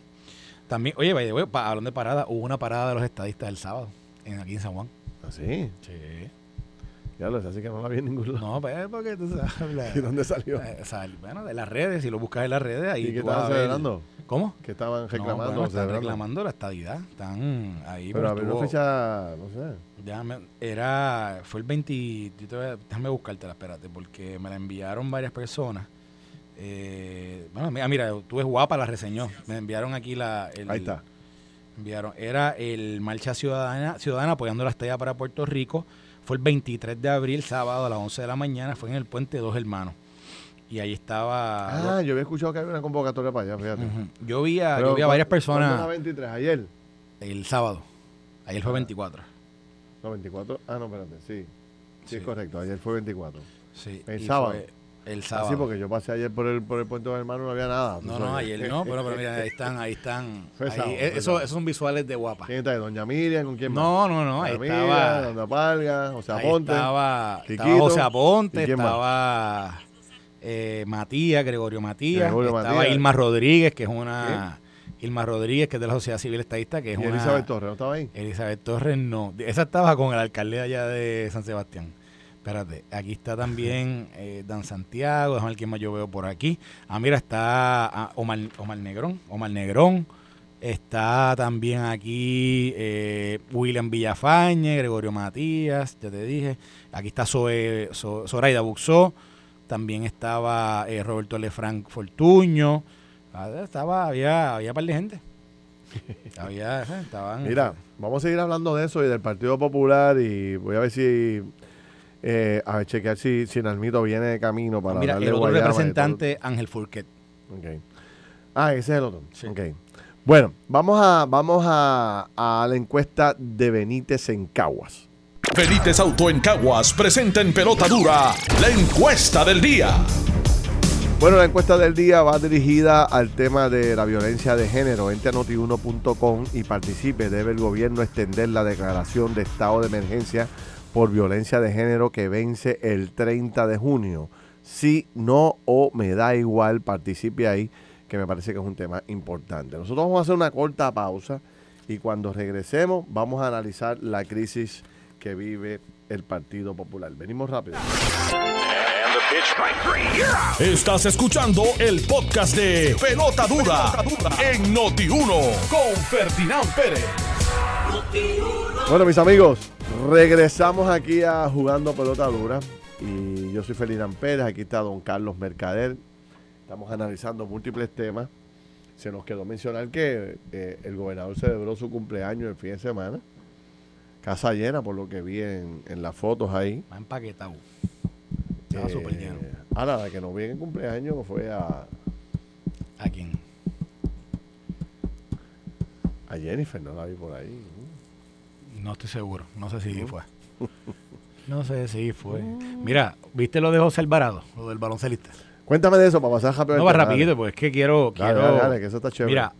[SPEAKER 3] También, oye, pa- hablando de parada, hubo una parada de los estadistas el sábado, en, aquí en San Juan.
[SPEAKER 2] ¿Ah, sí?
[SPEAKER 3] Sí.
[SPEAKER 2] Ya lo sé, así que no la vi en ningún lado.
[SPEAKER 3] No, pues porque tú sabes. <laughs> la-
[SPEAKER 2] ¿Y dónde salió?
[SPEAKER 3] eh, sea, bueno, de las redes, si lo buscas en las redes, ahí
[SPEAKER 2] ¿Y qué estaban celebrando?
[SPEAKER 3] ¿Cómo?
[SPEAKER 2] ¿Qué estaban reclamando?
[SPEAKER 3] No, bueno, están
[SPEAKER 2] celebrando?
[SPEAKER 3] reclamando la estadidad. Están ahí.
[SPEAKER 2] Pero a ver, una fecha, no sé.
[SPEAKER 3] déjame- era, fue el 20, yo te voy a- déjame buscártela, espérate, porque me la enviaron varias personas. Eh, bueno, mira, mira, tú es guapa, la reseñó. Me enviaron aquí la... el-
[SPEAKER 2] Ahí está.
[SPEAKER 3] enviaron. Era el Marcha Ciudadana, Ciudadana apoyando la estadía para Puerto Rico. Fue el 23 de abril, sábado a las 11 de la mañana. Fue en el Puente Dos Hermanos. Y ahí estaba...
[SPEAKER 2] Ah, yo había escuchado que había una convocatoria para allá, fíjate.
[SPEAKER 3] Yo vi a,
[SPEAKER 2] Pero,
[SPEAKER 3] yo vi a varias
[SPEAKER 2] ¿cuándo- ¿cuándo
[SPEAKER 3] personas
[SPEAKER 2] la 23? ¿Ayer?
[SPEAKER 3] el sábado. Ayer fue
[SPEAKER 2] Ah.
[SPEAKER 3] 24.
[SPEAKER 2] No, 24. Ah, no, espérate, sí. Sí,
[SPEAKER 3] Sí.
[SPEAKER 2] es correcto. Ayer fue 24.
[SPEAKER 3] Sí,
[SPEAKER 2] El
[SPEAKER 3] y
[SPEAKER 2] sábado.
[SPEAKER 3] fue El sábado.
[SPEAKER 2] sí, porque yo pasé ayer por el, por el puente de hermano no había nada.
[SPEAKER 3] No, no,
[SPEAKER 2] sabes.
[SPEAKER 3] ayer no, pero, <laughs> pero mira, ahí están, ahí están.
[SPEAKER 2] Fue
[SPEAKER 3] ahí,
[SPEAKER 2] sábado,
[SPEAKER 3] eh, eso-
[SPEAKER 2] sábado.
[SPEAKER 3] esos son visuales de guapa.
[SPEAKER 2] ¿Quién está? ¿Doña Miriam? ¿Con quién más?
[SPEAKER 3] No, no, no, ahí
[SPEAKER 2] Doña Miriam,
[SPEAKER 3] estaba.
[SPEAKER 2] Doña Palga, o sea,
[SPEAKER 3] ahí
[SPEAKER 2] Ponte.
[SPEAKER 3] estaba, estaba
[SPEAKER 2] Quiquito,
[SPEAKER 3] José Aponte, estaba eh, Matías, Gregorio Matías,
[SPEAKER 2] Gregorio
[SPEAKER 3] estaba
[SPEAKER 2] Matías.
[SPEAKER 3] Ilma Rodríguez, que es una. Ilma Rodríguez, que es de la Sociedad Civil Estadista, que es
[SPEAKER 2] y
[SPEAKER 3] una.
[SPEAKER 2] Elizabeth Torres, ¿no estaba ahí?
[SPEAKER 3] Elizabeth Torres no. Esa estaba con el alcalde allá de San Sebastián. Espérate, aquí está también eh, Dan Santiago, déjame ver quién más yo veo por aquí. Ah, mira, está ah, Omar, Omar Negrón, Omar Negrón. Está también aquí eh, William Villafañe, Gregorio Matías, ya te dije. Aquí está Zoe, Zo- Zoraida Buxó. También estaba eh, Roberto Lefranc Fortuño. Ah, Estaba, había, había un par de gente. <laughs> había, eh, estaban.
[SPEAKER 2] Mira, vamos a seguir hablando de eso y del Partido Popular y voy a ver si, eh, a ver, chequear si, si Nalmito viene de camino para
[SPEAKER 3] Mira,
[SPEAKER 2] darle
[SPEAKER 3] el otro representante, Ángel Fourquet.
[SPEAKER 2] Ok. Ah, ese es el otro.
[SPEAKER 3] Sí.
[SPEAKER 2] Ok. Bueno, vamos a, vamos a, a la encuesta de Benítez en Caguas.
[SPEAKER 1] Benítez Auto en Caguas presenta en pelota dura la encuesta del día.
[SPEAKER 2] Bueno, la encuesta del día va dirigida al tema de la violencia de género. Entre a noti1.com y participe. Debe el gobierno extender la declaración de estado de emergencia por violencia de género que vence el 30 de junio. Si no o me da igual, participe ahí, que me parece que es un tema importante. Nosotros vamos a hacer una corta pausa y cuando regresemos vamos a analizar la crisis que vive el Partido Popular. Venimos rápido.
[SPEAKER 1] Estás escuchando el podcast de Pelota Dura, en Noti1 con Ferdinand Pérez.
[SPEAKER 2] Bueno, mis amigos, regresamos aquí a Jugando Pelota Dura. Y yo soy Ferdinand Pérez, aquí está don Carlos Mercader. Estamos analizando múltiples temas. Se nos quedó mencionar que eh, el gobernador celebró su cumpleaños el fin de semana. Casa llena, por lo que vi en, en las fotos ahí.
[SPEAKER 3] Más empaquetado. Estaba
[SPEAKER 2] Eh,
[SPEAKER 3] súper lleno.
[SPEAKER 2] Ahora, la que no vi en el cumpleaños fue a,
[SPEAKER 3] ¿A quién?
[SPEAKER 2] a Jennifer, no la vi por ahí.
[SPEAKER 3] No estoy seguro. No sé si fue. <laughs> No sé si fue. Mira, ¿viste lo de José Alvarado? Lo del baloncelista.
[SPEAKER 2] Cuéntame de eso para pasar rápido.
[SPEAKER 3] No
[SPEAKER 2] al
[SPEAKER 3] va rapidito,
[SPEAKER 2] dale.
[SPEAKER 3] pues es que quiero...
[SPEAKER 2] Dale,
[SPEAKER 3] quiero
[SPEAKER 2] dale, dale, que eso está chévere.
[SPEAKER 3] Mira,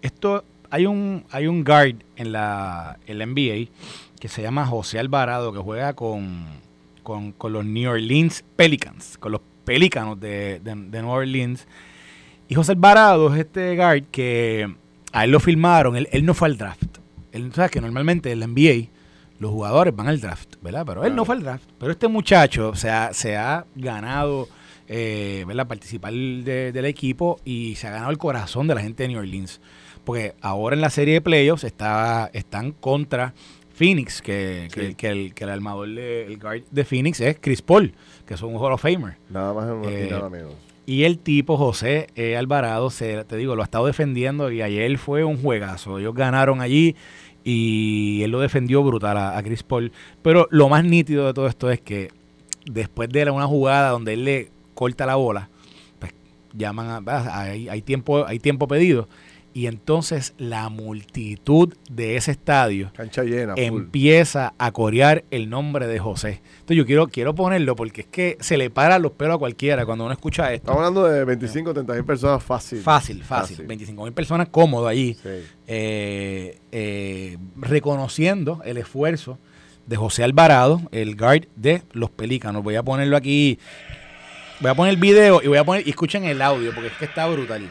[SPEAKER 3] esto hay un hay un guard en la, en la NBA que se llama José Alvarado que juega con, con, con los New Orleans Pelicans, con los Pelícanos de, de, de New Orleans. Y José Alvarado es este guard que a él lo filmaron, él, él no fue al draft. Él, sabes que normalmente en la NBA los jugadores van al draft, ¿verdad? Pero él no fue al draft. Pero este muchacho se ha, se ha ganado, eh, ¿verdad? Participar de- del equipo y se ha ganado el corazón de la gente de New Orleans. Porque ahora en la serie de playoffs está, están contra Phoenix, que, que-
[SPEAKER 2] Sí.
[SPEAKER 3] que el, que el armador, de, el guard de Phoenix es Chris Paul, que es un Hall of Famer.
[SPEAKER 2] Nada más y
[SPEAKER 3] Eh,
[SPEAKER 2] nada menos.
[SPEAKER 3] Y el tipo, José eh, Alvarado, se, te digo, lo ha estado defendiendo y ayer fue un juegazo. Ellos ganaron allí y él lo defendió brutal a, a Chris Paul. Pero lo más nítido de todo esto es que después de una jugada donde él le corta la bola, pues llaman a, ah, hay, hay tiempo, hay tiempo pedido. Y entonces la multitud de ese estadio
[SPEAKER 2] llena,
[SPEAKER 3] empieza a corear el nombre de José. Entonces yo quiero, quiero ponerlo porque es que se le paran los pelos a cualquiera cuando uno escucha esto.
[SPEAKER 2] Estamos hablando de 25 o 30 mil personas fácil.
[SPEAKER 3] Fácil, fácil. 25 mil personas cómodo allí,
[SPEAKER 2] Sí.
[SPEAKER 3] eh, eh, reconociendo el esfuerzo de José Alvarado, el guard de los Pelícanos. Voy a ponerlo aquí, voy a poner el video y voy a poner, y escuchen el audio porque es que está brutal.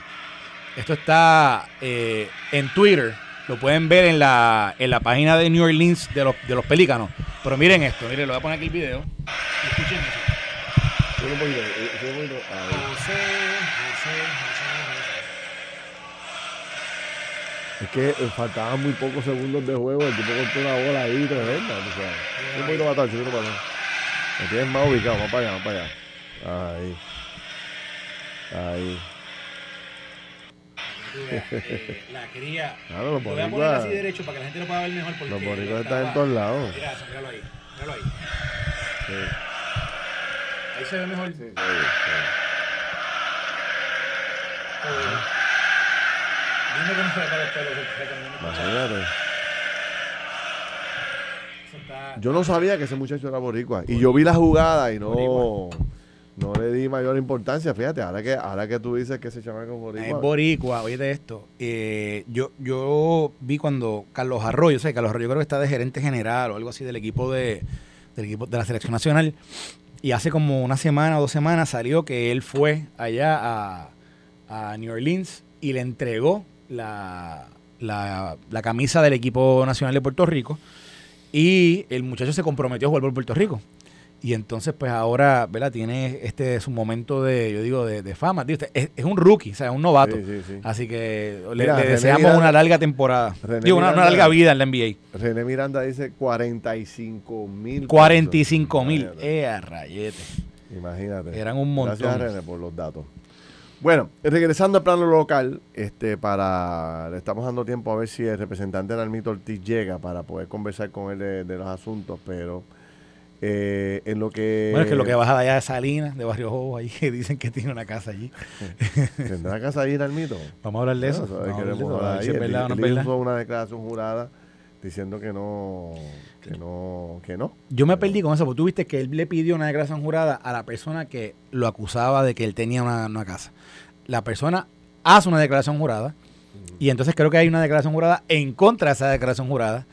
[SPEAKER 3] Esto está eh, en Twitter, lo pueden ver en la, en la página de New Orleans de los, de los Pelícanos. Pero miren esto, miren, lo voy a poner aquí el video. Escuchen eso. José, José, José,
[SPEAKER 2] Es que eh, faltaban muy pocos segundos de juego. El tipo cortó una bola ahí tremenda. O sea, atrás, sube un poquito para atrás. Me tienes más ubicado, más para allá, más para allá. Ahí. Ahí.
[SPEAKER 3] Eh, la cría.
[SPEAKER 2] Claro, los
[SPEAKER 3] Lo voy a poner
[SPEAKER 2] boricuas-
[SPEAKER 3] así derecho para que la gente lo pueda ver mejor. Porque
[SPEAKER 2] Los boricuas están en todos lados.
[SPEAKER 3] Mira eso, míralo ahí. Míralo ahí.
[SPEAKER 2] Sí,
[SPEAKER 3] Ahí se ve mejor.
[SPEAKER 2] sí, sí.
[SPEAKER 3] Joder. Dime que no se le para el pelo.
[SPEAKER 2] Imagínate. Yo no sabía que ese muchacho era boricua. Y yo vi la jugada y no, no le di mayor importancia. Fíjate, ahora que, ahora que tú dices que ese chamaco es boricua.
[SPEAKER 3] Es boricua, oye de esto. eh, yo, yo vi cuando Carlos Arroyo, o sea, Carlos Arroyo creo que está de gerente general o algo así del equipo de, del equipo de la selección nacional. Y hace como una semana o dos semanas salió que él fue allá a, a New Orleans y le entregó la, la, la camisa del equipo nacional de Puerto Rico. Y el muchacho se comprometió a jugar por Puerto Rico. Y entonces, pues ahora, ¿verdad? Tiene este su momento de, yo digo, de, fama. es, un rookie, o sea, un novato. Así que le, deseamos una larga temporada. digo, una, larga vida en la NBA.
[SPEAKER 2] René Miranda dice 45 mil.
[SPEAKER 3] 45 mil. Eh, rayete.
[SPEAKER 2] Imagínate.
[SPEAKER 3] Eran un montón.
[SPEAKER 2] Gracias, René, por los datos. Bueno, regresando al plano local, este, para le estamos dando tiempo a ver si el representante de Almito Ortiz llega para poder conversar con él de los asuntos, pero eh, en lo que...
[SPEAKER 3] Bueno, es que lo que baja de allá de Salinas, de Barrio Jobo, ahí que dicen que tiene una casa allí.
[SPEAKER 2] ¿Tendrá casa allí en Almito?
[SPEAKER 3] Vamos a hablar de eso.
[SPEAKER 2] No, una declaración jurada diciendo que no, que no, que no.
[SPEAKER 3] Yo me perdí con eso, porque tú viste que él le pidió una declaración jurada a la persona que lo acusaba de que él tenía una, casa. La persona hace una declaración jurada y entonces creo que hay una declaración jurada en contra de esa declaración jurada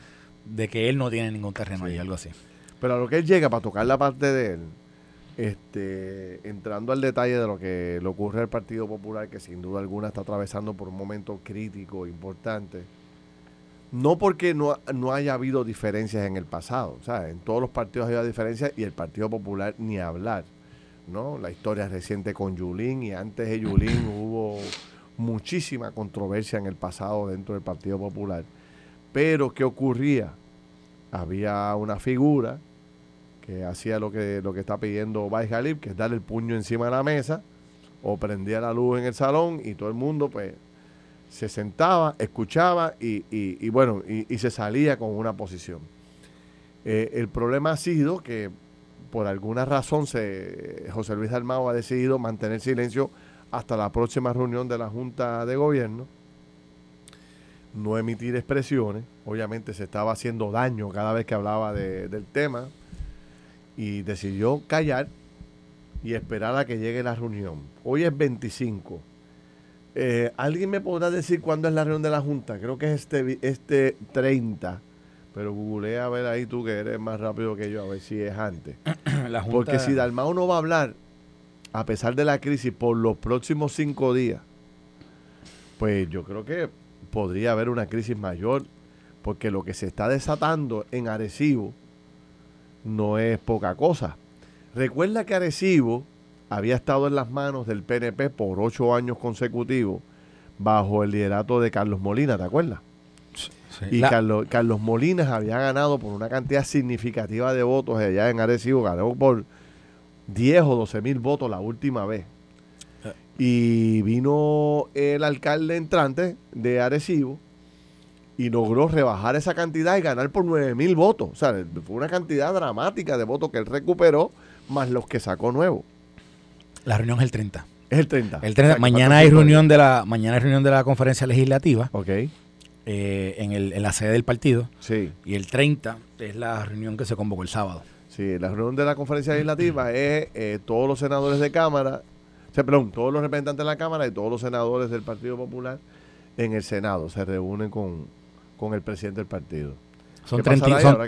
[SPEAKER 3] de que él no tiene ningún terreno ahí, algo así.
[SPEAKER 2] Pero a lo que él llega para tocar la parte de él, este, entrando al detalle de lo que le ocurre al Partido Popular, que sin duda alguna está atravesando por un momento crítico, importante, no porque no, no haya habido diferencias en el pasado, o sea, en todos los partidos había diferencias y el Partido Popular ni hablar, ¿no? La historia reciente con Yulín y antes de Yulín <clears throat> hubo muchísima controversia en el pasado dentro del Partido Popular. Pero, ¿qué ocurría? Había una figura que hacía lo que, lo que está pidiendo Bais Galip, que es darle el puño encima de la mesa, o prendía la luz en el salón y todo el mundo pues se sentaba, escuchaba y, y, bueno, y, se salía con una posición. Eh, el problema ha sido que por alguna razón se, José Luis Almao ha decidido mantener silencio hasta la próxima reunión de la Junta de Gobierno, no emitir expresiones, obviamente se estaba haciendo daño cada vez que hablaba del tema, y decidió callar y esperar a que llegue la reunión. Hoy es 25. Eh, ¿Alguien me podrá decir cuándo es la reunión de la Junta? Creo que es este, este 30. Pero googlea a ver ahí tú que eres más rápido que yo, a ver si es antes. <clears throat> Porque si Dalmao no va a hablar, a pesar de la crisis, por los próximos cinco días, pues yo creo que podría haber una crisis mayor. Porque lo que se está desatando en Arecibo no es poca cosa. Recuerda que Arecibo había estado en las manos del PNP por ocho años consecutivos bajo el liderato de Carlos Molina, ¿te acuerdas? Y Carlos, Carlos Molina había ganado por una cantidad significativa de votos allá en Arecibo, ganó por 10 o 12 mil votos la última vez. Eh. Y vino el alcalde entrante de Arecibo y logró rebajar esa cantidad y ganar por 9 mil votos. O sea, fue una cantidad dramática de votos que él recuperó, más los que sacó nuevo.
[SPEAKER 3] La reunión es el 30.
[SPEAKER 2] Es el 30.
[SPEAKER 3] El 30. mañana hay reunión de la mañana hay reunión de la conferencia legislativa.
[SPEAKER 2] Ok.
[SPEAKER 3] Eh, en, el, en la sede del partido.
[SPEAKER 2] Sí.
[SPEAKER 3] Y el 30 es la reunión que se convocó el sábado.
[SPEAKER 2] Sí, la reunión de la conferencia legislativa <clears throat> es eh, todos los senadores de Cámara, o sea, perdón, todos los representantes de la Cámara y todos los senadores del Partido Popular en el Senado se reúnen con, con el presidente del partido.
[SPEAKER 3] Son,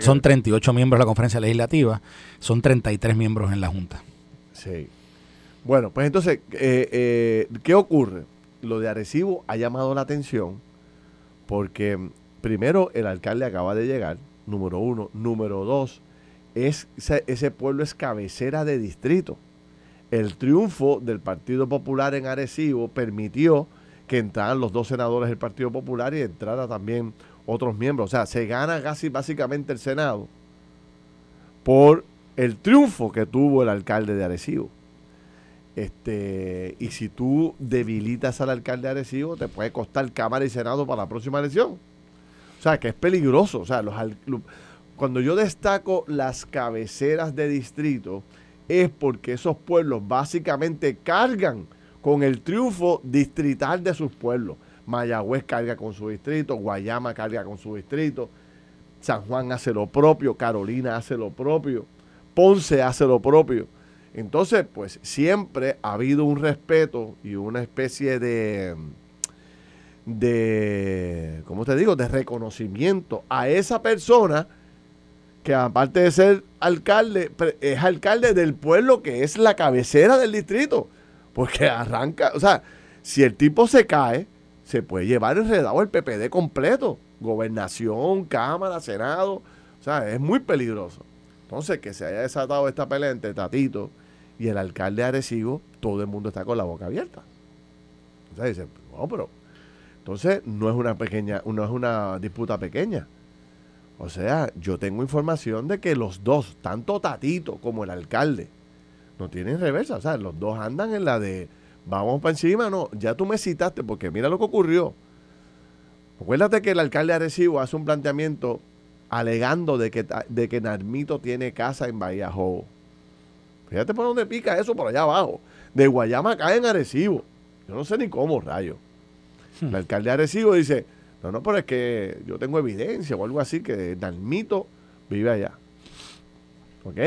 [SPEAKER 3] son, 38 miembros de la conferencia legislativa, son 33 miembros en la Junta.
[SPEAKER 2] Sí. Bueno, pues entonces, eh, eh, ¿qué ocurre? Lo de Arecibo ha llamado la atención porque primero el alcalde acaba de llegar, número uno. Número dos, es, ese pueblo es cabecera de distrito. El triunfo del Partido Popular en Arecibo permitió que entraran los dos senadores del Partido Popular y entrara también otros miembros. O sea, se gana casi básicamente el Senado por el triunfo que tuvo el alcalde de Arecibo. Este, y si tú debilitas al alcalde de Arecibo, te puede costar Cámara y Senado para la próxima elección. O sea, que es peligroso. O sea, los, cuando yo destaco las cabeceras de distrito, es porque esos pueblos básicamente cargan con el triunfo distrital de sus pueblos. Mayagüez carga con su distrito, Guayama carga con su distrito, San Juan hace lo propio, Carolina hace lo propio, Ponce hace lo propio. Entonces, pues siempre ha habido un respeto y una especie de, de, ¿cómo te digo?, de reconocimiento a esa persona que aparte de ser alcalde, es alcalde del pueblo que es la cabecera del distrito. Porque arranca, o sea, si el tipo se cae, se puede llevar enredado el PPD completo. Gobernación, Cámara, Senado. O sea, es muy peligroso. Entonces, que se haya desatado esta pelea entre Tatito y el alcalde de Arecibo, todo el mundo está con la boca abierta. O sea, dice, no, pero entonces no es una pequeña, no es una disputa pequeña. O sea, yo tengo información de que los dos, tanto Tatito como el alcalde, no tienen reversa. O sea, los dos andan en la de vamos para encima, no, ya tú me citaste, porque mira lo que ocurrió. Acuérdate que el alcalde de Arecibo hace un planteamiento alegando de que, de que Narmito tiene casa en Bahía Jobo. Fíjate por dónde pica eso, por allá abajo. De Guayama cae en Arecibo. Yo no sé ni cómo, rayo. Hmm. El alcalde de Arecibo dice, no, no, pero es que yo tengo evidencia o algo así que Narmito vive allá. ¿Ok?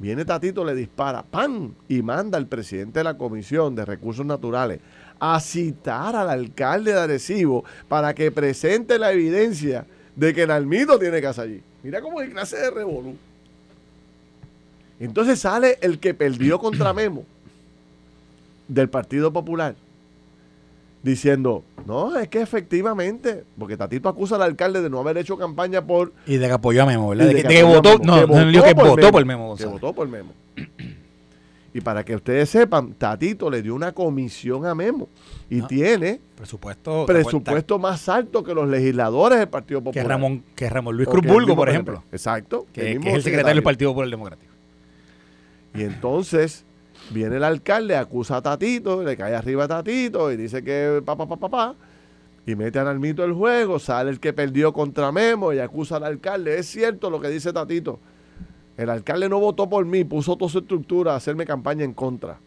[SPEAKER 2] Viene Tatito, le dispara, ¡pam! Y manda al presidente de la Comisión de Recursos Naturales a citar al alcalde de Arecibo para que presente la evidencia de que Nalmito tiene casa allí. Mira cómo hay clase de revolú. Entonces sale el que perdió contra Memo del Partido Popular diciendo, no, es que efectivamente, porque Tatito acusa al alcalde de no haber hecho campaña por...
[SPEAKER 3] Y de que apoyó a Memo, ¿verdad? De, que, votó, no, no, que votó por Memo.
[SPEAKER 2] Que votó por Memo. Y para que ustedes sepan, Tatito le dio una comisión a Memo y tiene
[SPEAKER 3] presupuesto,
[SPEAKER 2] presupuesto más alto que los legisladores del Partido Popular.
[SPEAKER 3] Que Ramón, que Ramón Luis Cruz Burgo, por ejemplo.
[SPEAKER 2] Exacto.
[SPEAKER 3] Que, es el secretario del Partido Popular Democrático.
[SPEAKER 2] Y entonces viene el alcalde, acusa a Tatito, le cae arriba a Tatito y dice que papá, papá, papá. Y mete a Nalmito el juego, sale el que perdió contra Memo y acusa al alcalde. Es cierto lo que dice Tatito el alcalde no votó por mí, puso toda su estructura a hacerme campaña en contra.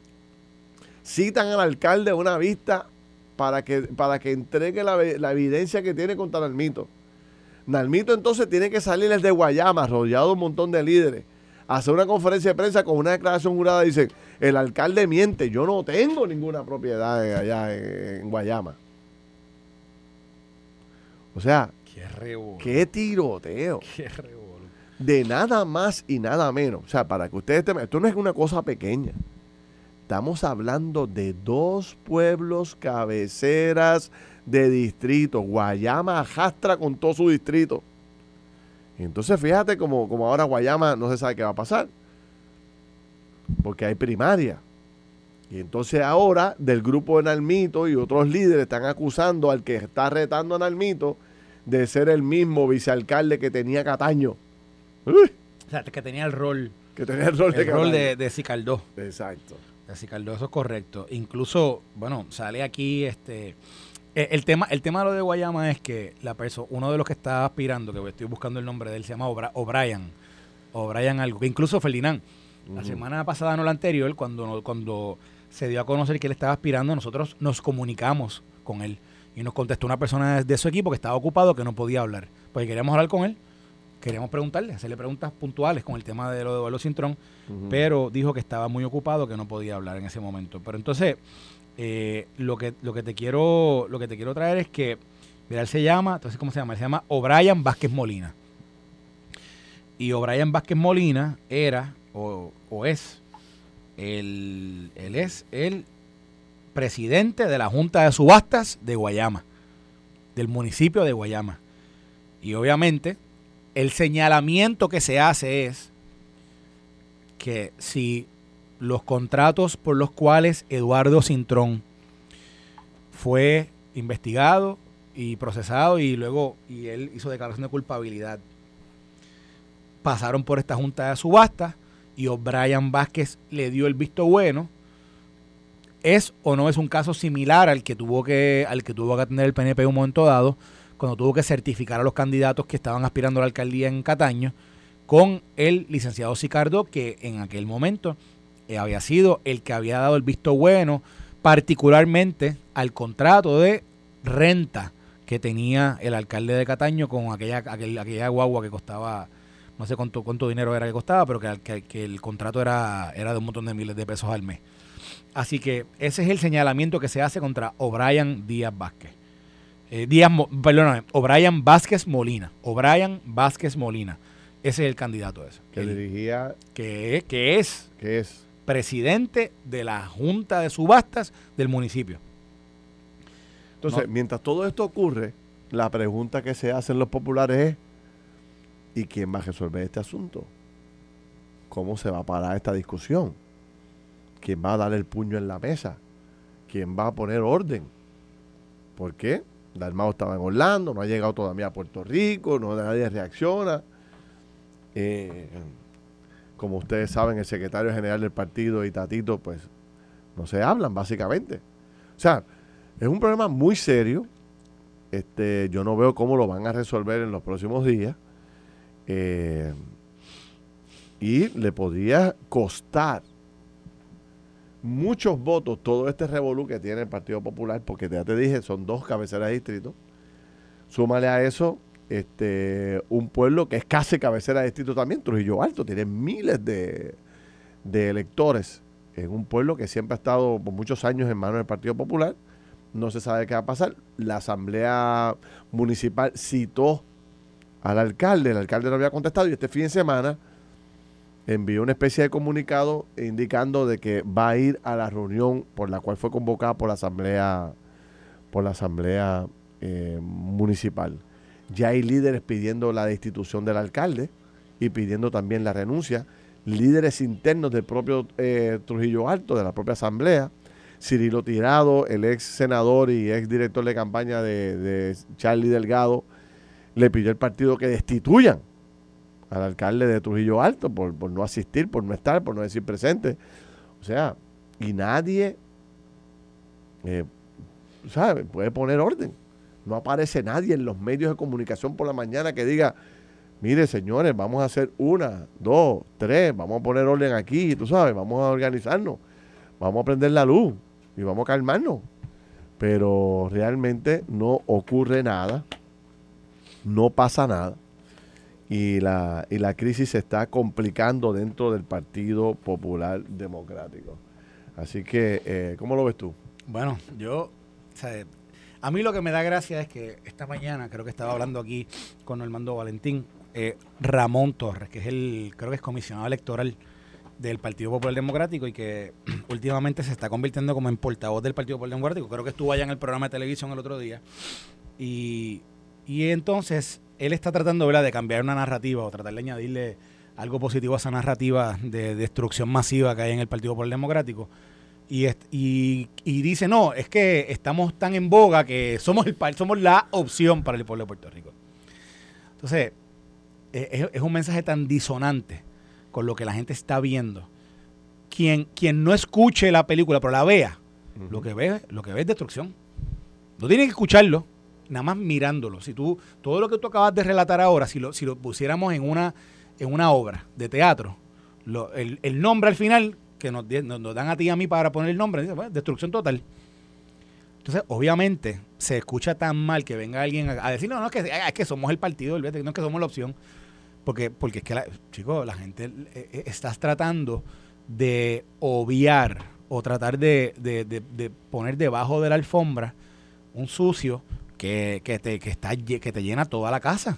[SPEAKER 2] Citan al alcalde a una vista para que, para que entregue la, evidencia que tiene contra Nalmito. Nalmito entonces tiene que salir desde Guayama, rodeado de un montón de líderes, hacer una conferencia de prensa con una declaración jurada. Dicen, el alcalde miente, yo no tengo ninguna propiedad allá en, Guayama. O sea,
[SPEAKER 3] qué,
[SPEAKER 2] qué tiroteo. Qué de nada más y nada menos. O sea, para que ustedes tengan, esto no es una cosa pequeña. Estamos hablando de dos pueblos cabeceras de distrito. Guayama ajastra con todo su distrito. entonces fíjate como, como ahora Guayama no se sabe qué va a pasar. Porque hay primaria. Y entonces ahora del grupo de Nalmito y otros líderes están acusando al que está retando a Nalmito de ser el mismo vicealcalde que tenía Cataño.
[SPEAKER 3] O sea, que tenía el rol.
[SPEAKER 2] Que tenía el rol,
[SPEAKER 3] el de, rol de, de Cicaldó.
[SPEAKER 2] Exacto.
[SPEAKER 3] De Cicaldó, eso es correcto. Incluso, bueno, sale aquí este. E, el tema, el tema de lo de Guayama es que la persona, uno de los que está aspirando, que estoy buscando el nombre de él, se llama O'Brien. O'Brien algo, que incluso Ferdinand. La semana pasada, no la anterior, cuando, cuando se dio a conocer que él estaba aspirando, nosotros nos comunicamos con él. Y nos contestó una persona de, de su equipo que estaba ocupado, que no podía hablar. Pues queríamos hablar con él queríamos preguntarle, hacerle preguntas puntuales con el tema de lo de Eduardo Cintrón, pero dijo que estaba muy ocupado, que no podía hablar en ese momento. Pero entonces, eh, lo que lo que te quiero lo que te quiero traer es que, mira, él se llama, entonces cómo se llama, él se llama O'Brien Vázquez Molina. Y O'Brien Vázquez Molina era o, o es el, él es el presidente de la Junta de Subastas de Guayama, del municipio de Guayama. Y obviamente el señalamiento que se hace es que si los contratos por los cuales Eduardo Cintrón fue investigado y procesado y luego y él hizo declaración de culpabilidad pasaron por esta junta de subasta y O'Brien Vázquez le dio el visto bueno es o no es un caso similar al que tuvo que al que tuvo que tener el PNP en un momento dado cuando tuvo que certificar a los candidatos que estaban aspirando a la alcaldía en Cataño, con el licenciado Sicardo, que en aquel momento eh, había sido el que había dado el visto bueno, particularmente al contrato de renta que tenía el alcalde de Cataño con aquella, aquella guagua que costaba, no sé cuánto, cuánto dinero era que costaba, pero que, que el contrato era, era de un montón de miles de pesos al mes. Así que ese es el señalamiento que se hace contra O'Brien Díaz Vázquez eh, Díaz, perdóname, O'Brien Vázquez Molina. O'Brien Vázquez Molina. Ese es el candidato ese.
[SPEAKER 2] Que dirigía.
[SPEAKER 3] Que, que es.
[SPEAKER 2] Que es.
[SPEAKER 3] Presidente de la Junta de Subastas del municipio.
[SPEAKER 2] Entonces, mientras todo esto ocurre, la pregunta que se hacen los populares es: ¿y quién va a resolver este asunto? cómo se va a parar esta discusión. ¿Quién va a dar el puño en la mesa? ¿Quién va a poner orden? ¿Por qué? Dalmao estaba en Orlando, no ha llegado todavía a Puerto Rico, no nadie reacciona. Eh, como ustedes saben, el secretario general del partido y Tatito, pues no se hablan, básicamente. O sea, es un problema muy serio. Este, yo no veo cómo lo van a resolver en los próximos días. Eh, y le podría costar muchos votos todo este revolú que tiene el Partido Popular, porque ya te dije, son dos cabeceras de distrito. Súmale a eso este un pueblo que es casi cabecera de distrito también, Trujillo Alto, tiene miles de, de electores en un pueblo que siempre ha estado por muchos años en manos del Partido Popular. No se sabe qué va a pasar. La Asamblea Municipal citó al alcalde, el alcalde no había contestado y este fin de semana envió una especie de comunicado indicando de que va a ir a la reunión por la cual fue convocada por la asamblea por la asamblea eh, municipal. Ya hay líderes pidiendo la destitución del alcalde y pidiendo también la renuncia, líderes internos del propio eh, Trujillo Alto, de la propia asamblea. Cirilo Tirado, el ex senador y ex director de campaña de, de Charlie Delgado, le pidió al partido que destituyan al alcalde de Trujillo Alto por, no asistir, por no estar, por no decir presente. O sea, y nadie, eh, ¿sabe? Puede poner orden. No aparece nadie en los medios de comunicación por la mañana que diga, mire señores, vamos a hacer una, dos, tres, vamos a poner orden aquí, tú sabes, vamos a organizarnos, vamos a prender la luz y vamos a calmarnos. Pero realmente no ocurre nada, no pasa nada y la, y la crisis se está complicando dentro del Partido Popular Democrático. Así que, eh, ¿cómo lo ves tú?
[SPEAKER 3] Bueno, yo, a mí lo que me da gracia es que esta mañana, creo que estaba hablando aquí con Armando Valentín, eh, Ramón Torres, que es el, creo que es comisionado electoral del Partido Popular Democrático y que <clears throat> últimamente se está convirtiendo como en portavoz del Partido Popular Democrático. Creo que estuvo allá en el programa de televisión el otro día. Y, y entonces él está tratando de cambiar una narrativa o tratar de añadirle algo positivo a esa narrativa de destrucción masiva que hay en el Partido Popular Democrático. Y, y, dice, no, es que estamos tan en boga que somos, el, somos la opción para el pueblo de Puerto Rico. Entonces, e, es, un mensaje tan disonante con lo que la gente está viendo. Quien, quien no escuche la película, pero la vea, lo, que ve, lo que ve es destrucción. No tiene que escucharlo, nada más mirándolo. Si tú, todo lo que tú acabas de relatar ahora, si lo, si lo pusiéramos en una, en una obra de teatro, el, nombre al final, que nos, nos, dan a ti y a mí para poner el nombre, dice, destrucción total. Entonces, obviamente, se escucha tan mal que venga alguien a, decir, no, no, es que, es que somos el partido, no es que somos la opción. Porque, porque es que, la, chicos, la gente eh, eh, estás tratando de obviar o tratar de, de, de poner debajo de la alfombra un sucio que, te, que, está, que te llena toda la casa.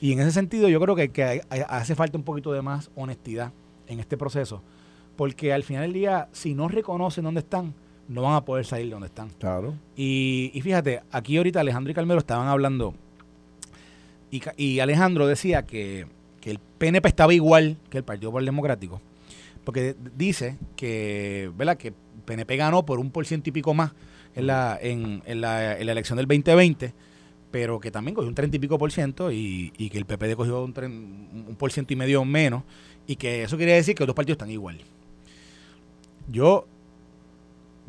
[SPEAKER 3] Y en ese sentido yo creo que, hace falta un poquito de más honestidad en este proceso, porque al final del día, si no reconocen dónde están, no van a poder salir de donde están.
[SPEAKER 2] Claro.
[SPEAKER 3] Y, fíjate, aquí ahorita Alejandro y Calmero estaban hablando, y, y Alejandro decía que, que, el PNP estaba igual que el Partido Popular Democrático, porque dice que, ¿verdad? que PNP ganó por un por ciento y pico más en la, en, la, elección del 2020, pero que también cogió un 30 y pico por ciento y, que el PPD cogió un, un por ciento y medio menos y que eso quiere decir que los dos partidos están igual. Yo,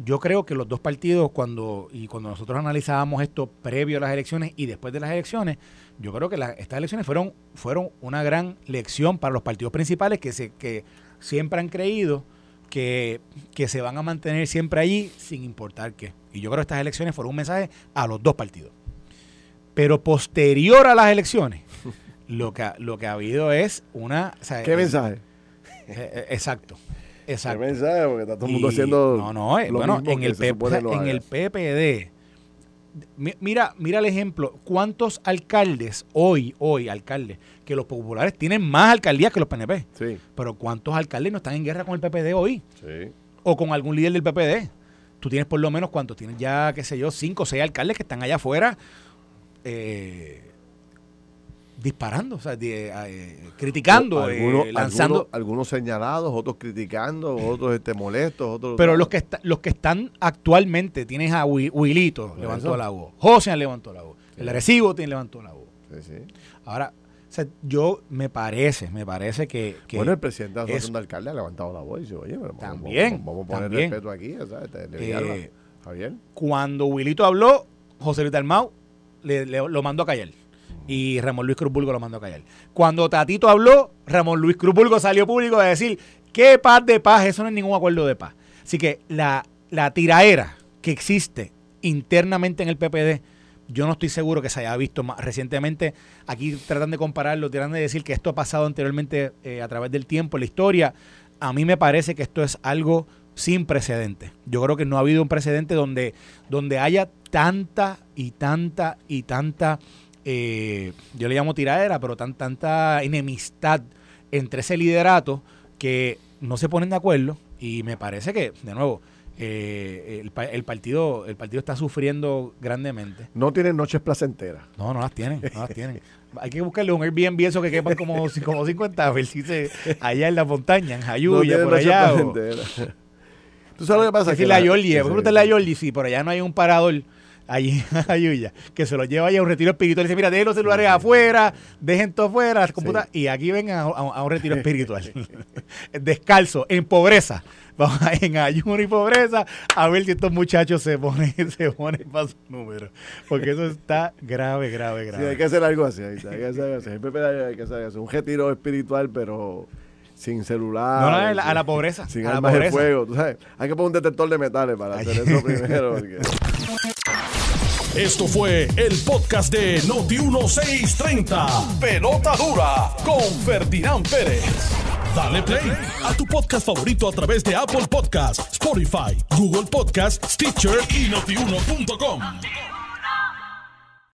[SPEAKER 3] yo creo que los dos partidos cuando y cuando nosotros analizábamos esto previo a las elecciones y después de las elecciones, yo creo que estas elecciones fueron fueron una gran lección para los partidos principales que se que siempre han creído que, se van a mantener siempre allí sin importar qué. Y yo creo que estas elecciones fueron un mensaje a los dos partidos. Pero posterior a las elecciones, <laughs> lo que, lo que ha habido es una...
[SPEAKER 2] ¿Qué mensaje? <laughs>
[SPEAKER 3] Eh, eh, exacto. Exacto.
[SPEAKER 2] ¿Qué mensaje? Porque está todo el mundo haciendo...
[SPEAKER 3] No, no, eh, bueno, en el, en el PPD Mira, mira el ejemplo. ¿Cuántos alcaldes hoy, hoy, alcaldes, que los populares tienen más alcaldías que los PNP?
[SPEAKER 2] Sí.
[SPEAKER 3] Pero ¿cuántos alcaldes no están en guerra con el PPD hoy? Sí. O con algún líder del PPD. Tú tienes por lo menos cuántos, tienes ya, qué sé yo, cinco o seis alcaldes que están allá afuera eh, disparando, o sea, eh, criticando,
[SPEAKER 2] eh, lanzando. Algunos, señalados, otros criticando, otros este, molestos, otros.
[SPEAKER 3] Pero los que, los que están actualmente, tienes a Wilito, levantó la voz, José levantó la voz, el Arecibo tiene levantó la voz. Ahora, yo me parece, me parece que.
[SPEAKER 2] bueno, el presidente de la Asociación de Alcaldes ha levantado la voz y dice, oye,
[SPEAKER 3] también,
[SPEAKER 2] vamos, a poner respeto aquí, ¿sabes? Eh,
[SPEAKER 3] Javier. Cuando Wilito habló, José Luis Dalmau le, lo mandó a callar. Y Ramón Luis Cruzburgo lo mandó a callar. Cuando Tatito habló, Ramón Luis Cruzburgo salió público a decir, ¿qué paz de paz? Eso no es ningún acuerdo de paz. Así que la, la tiraera que existe internamente en el PPD yo no estoy seguro que se haya visto más recientemente. Aquí tratan de compararlo, tratan de decir que esto ha pasado anteriormente eh, a través del tiempo, la historia. A mí me parece que esto es algo sin precedente. Yo creo que no ha habido un precedente donde, donde haya tanta y tanta y tanta, eh, yo le llamo tiradera, pero tan, tanta enemistad entre ese liderato que no se ponen de acuerdo y me parece que, de nuevo, eh, el, partido el partido está sufriendo grandemente.
[SPEAKER 2] No tienen noches placenteras.
[SPEAKER 3] No, no las tienen, no las <laughs> tienen. Hay que buscarle un Airbnb eso que quepan como, como 50 a ver si se, allá en la montaña, en Jayuya, por allá. <laughs>
[SPEAKER 2] ¿Tú sabes lo que pasa?
[SPEAKER 3] La Yoli, la Yoli, si por allá no hay un parador allí en Ayuya, que se lo lleva allá a un retiro espiritual y dice, mira, dejen los celulares afuera, dejen todo afuera, las computadoras, y aquí vengan a, un retiro <laughs> espiritual. <laughs> Descalzo, en pobreza. <laughs> Vamos a en ayuno y pobreza a ver si estos muchachos se ponen, se ponen para su número. Porque eso está grave, grave, grave.
[SPEAKER 2] Sí, hay que hacer algo así. Hay que hacer, hay que hacer un retiro espiritual, pero sin celular.
[SPEAKER 3] No, no, a la, pobreza.
[SPEAKER 2] Sin
[SPEAKER 3] a
[SPEAKER 2] armas de fuego. ¿tú sabes? Hay que poner un detector de metales para hacer eso primero. <laughs>
[SPEAKER 1] Esto fue el podcast de Noti1630. Pelota dura con Ferdinand Pérez. Dale play a tu podcast favorito a través de Apple Podcasts, Spotify, Google Podcasts, Stitcher y notiuno.com.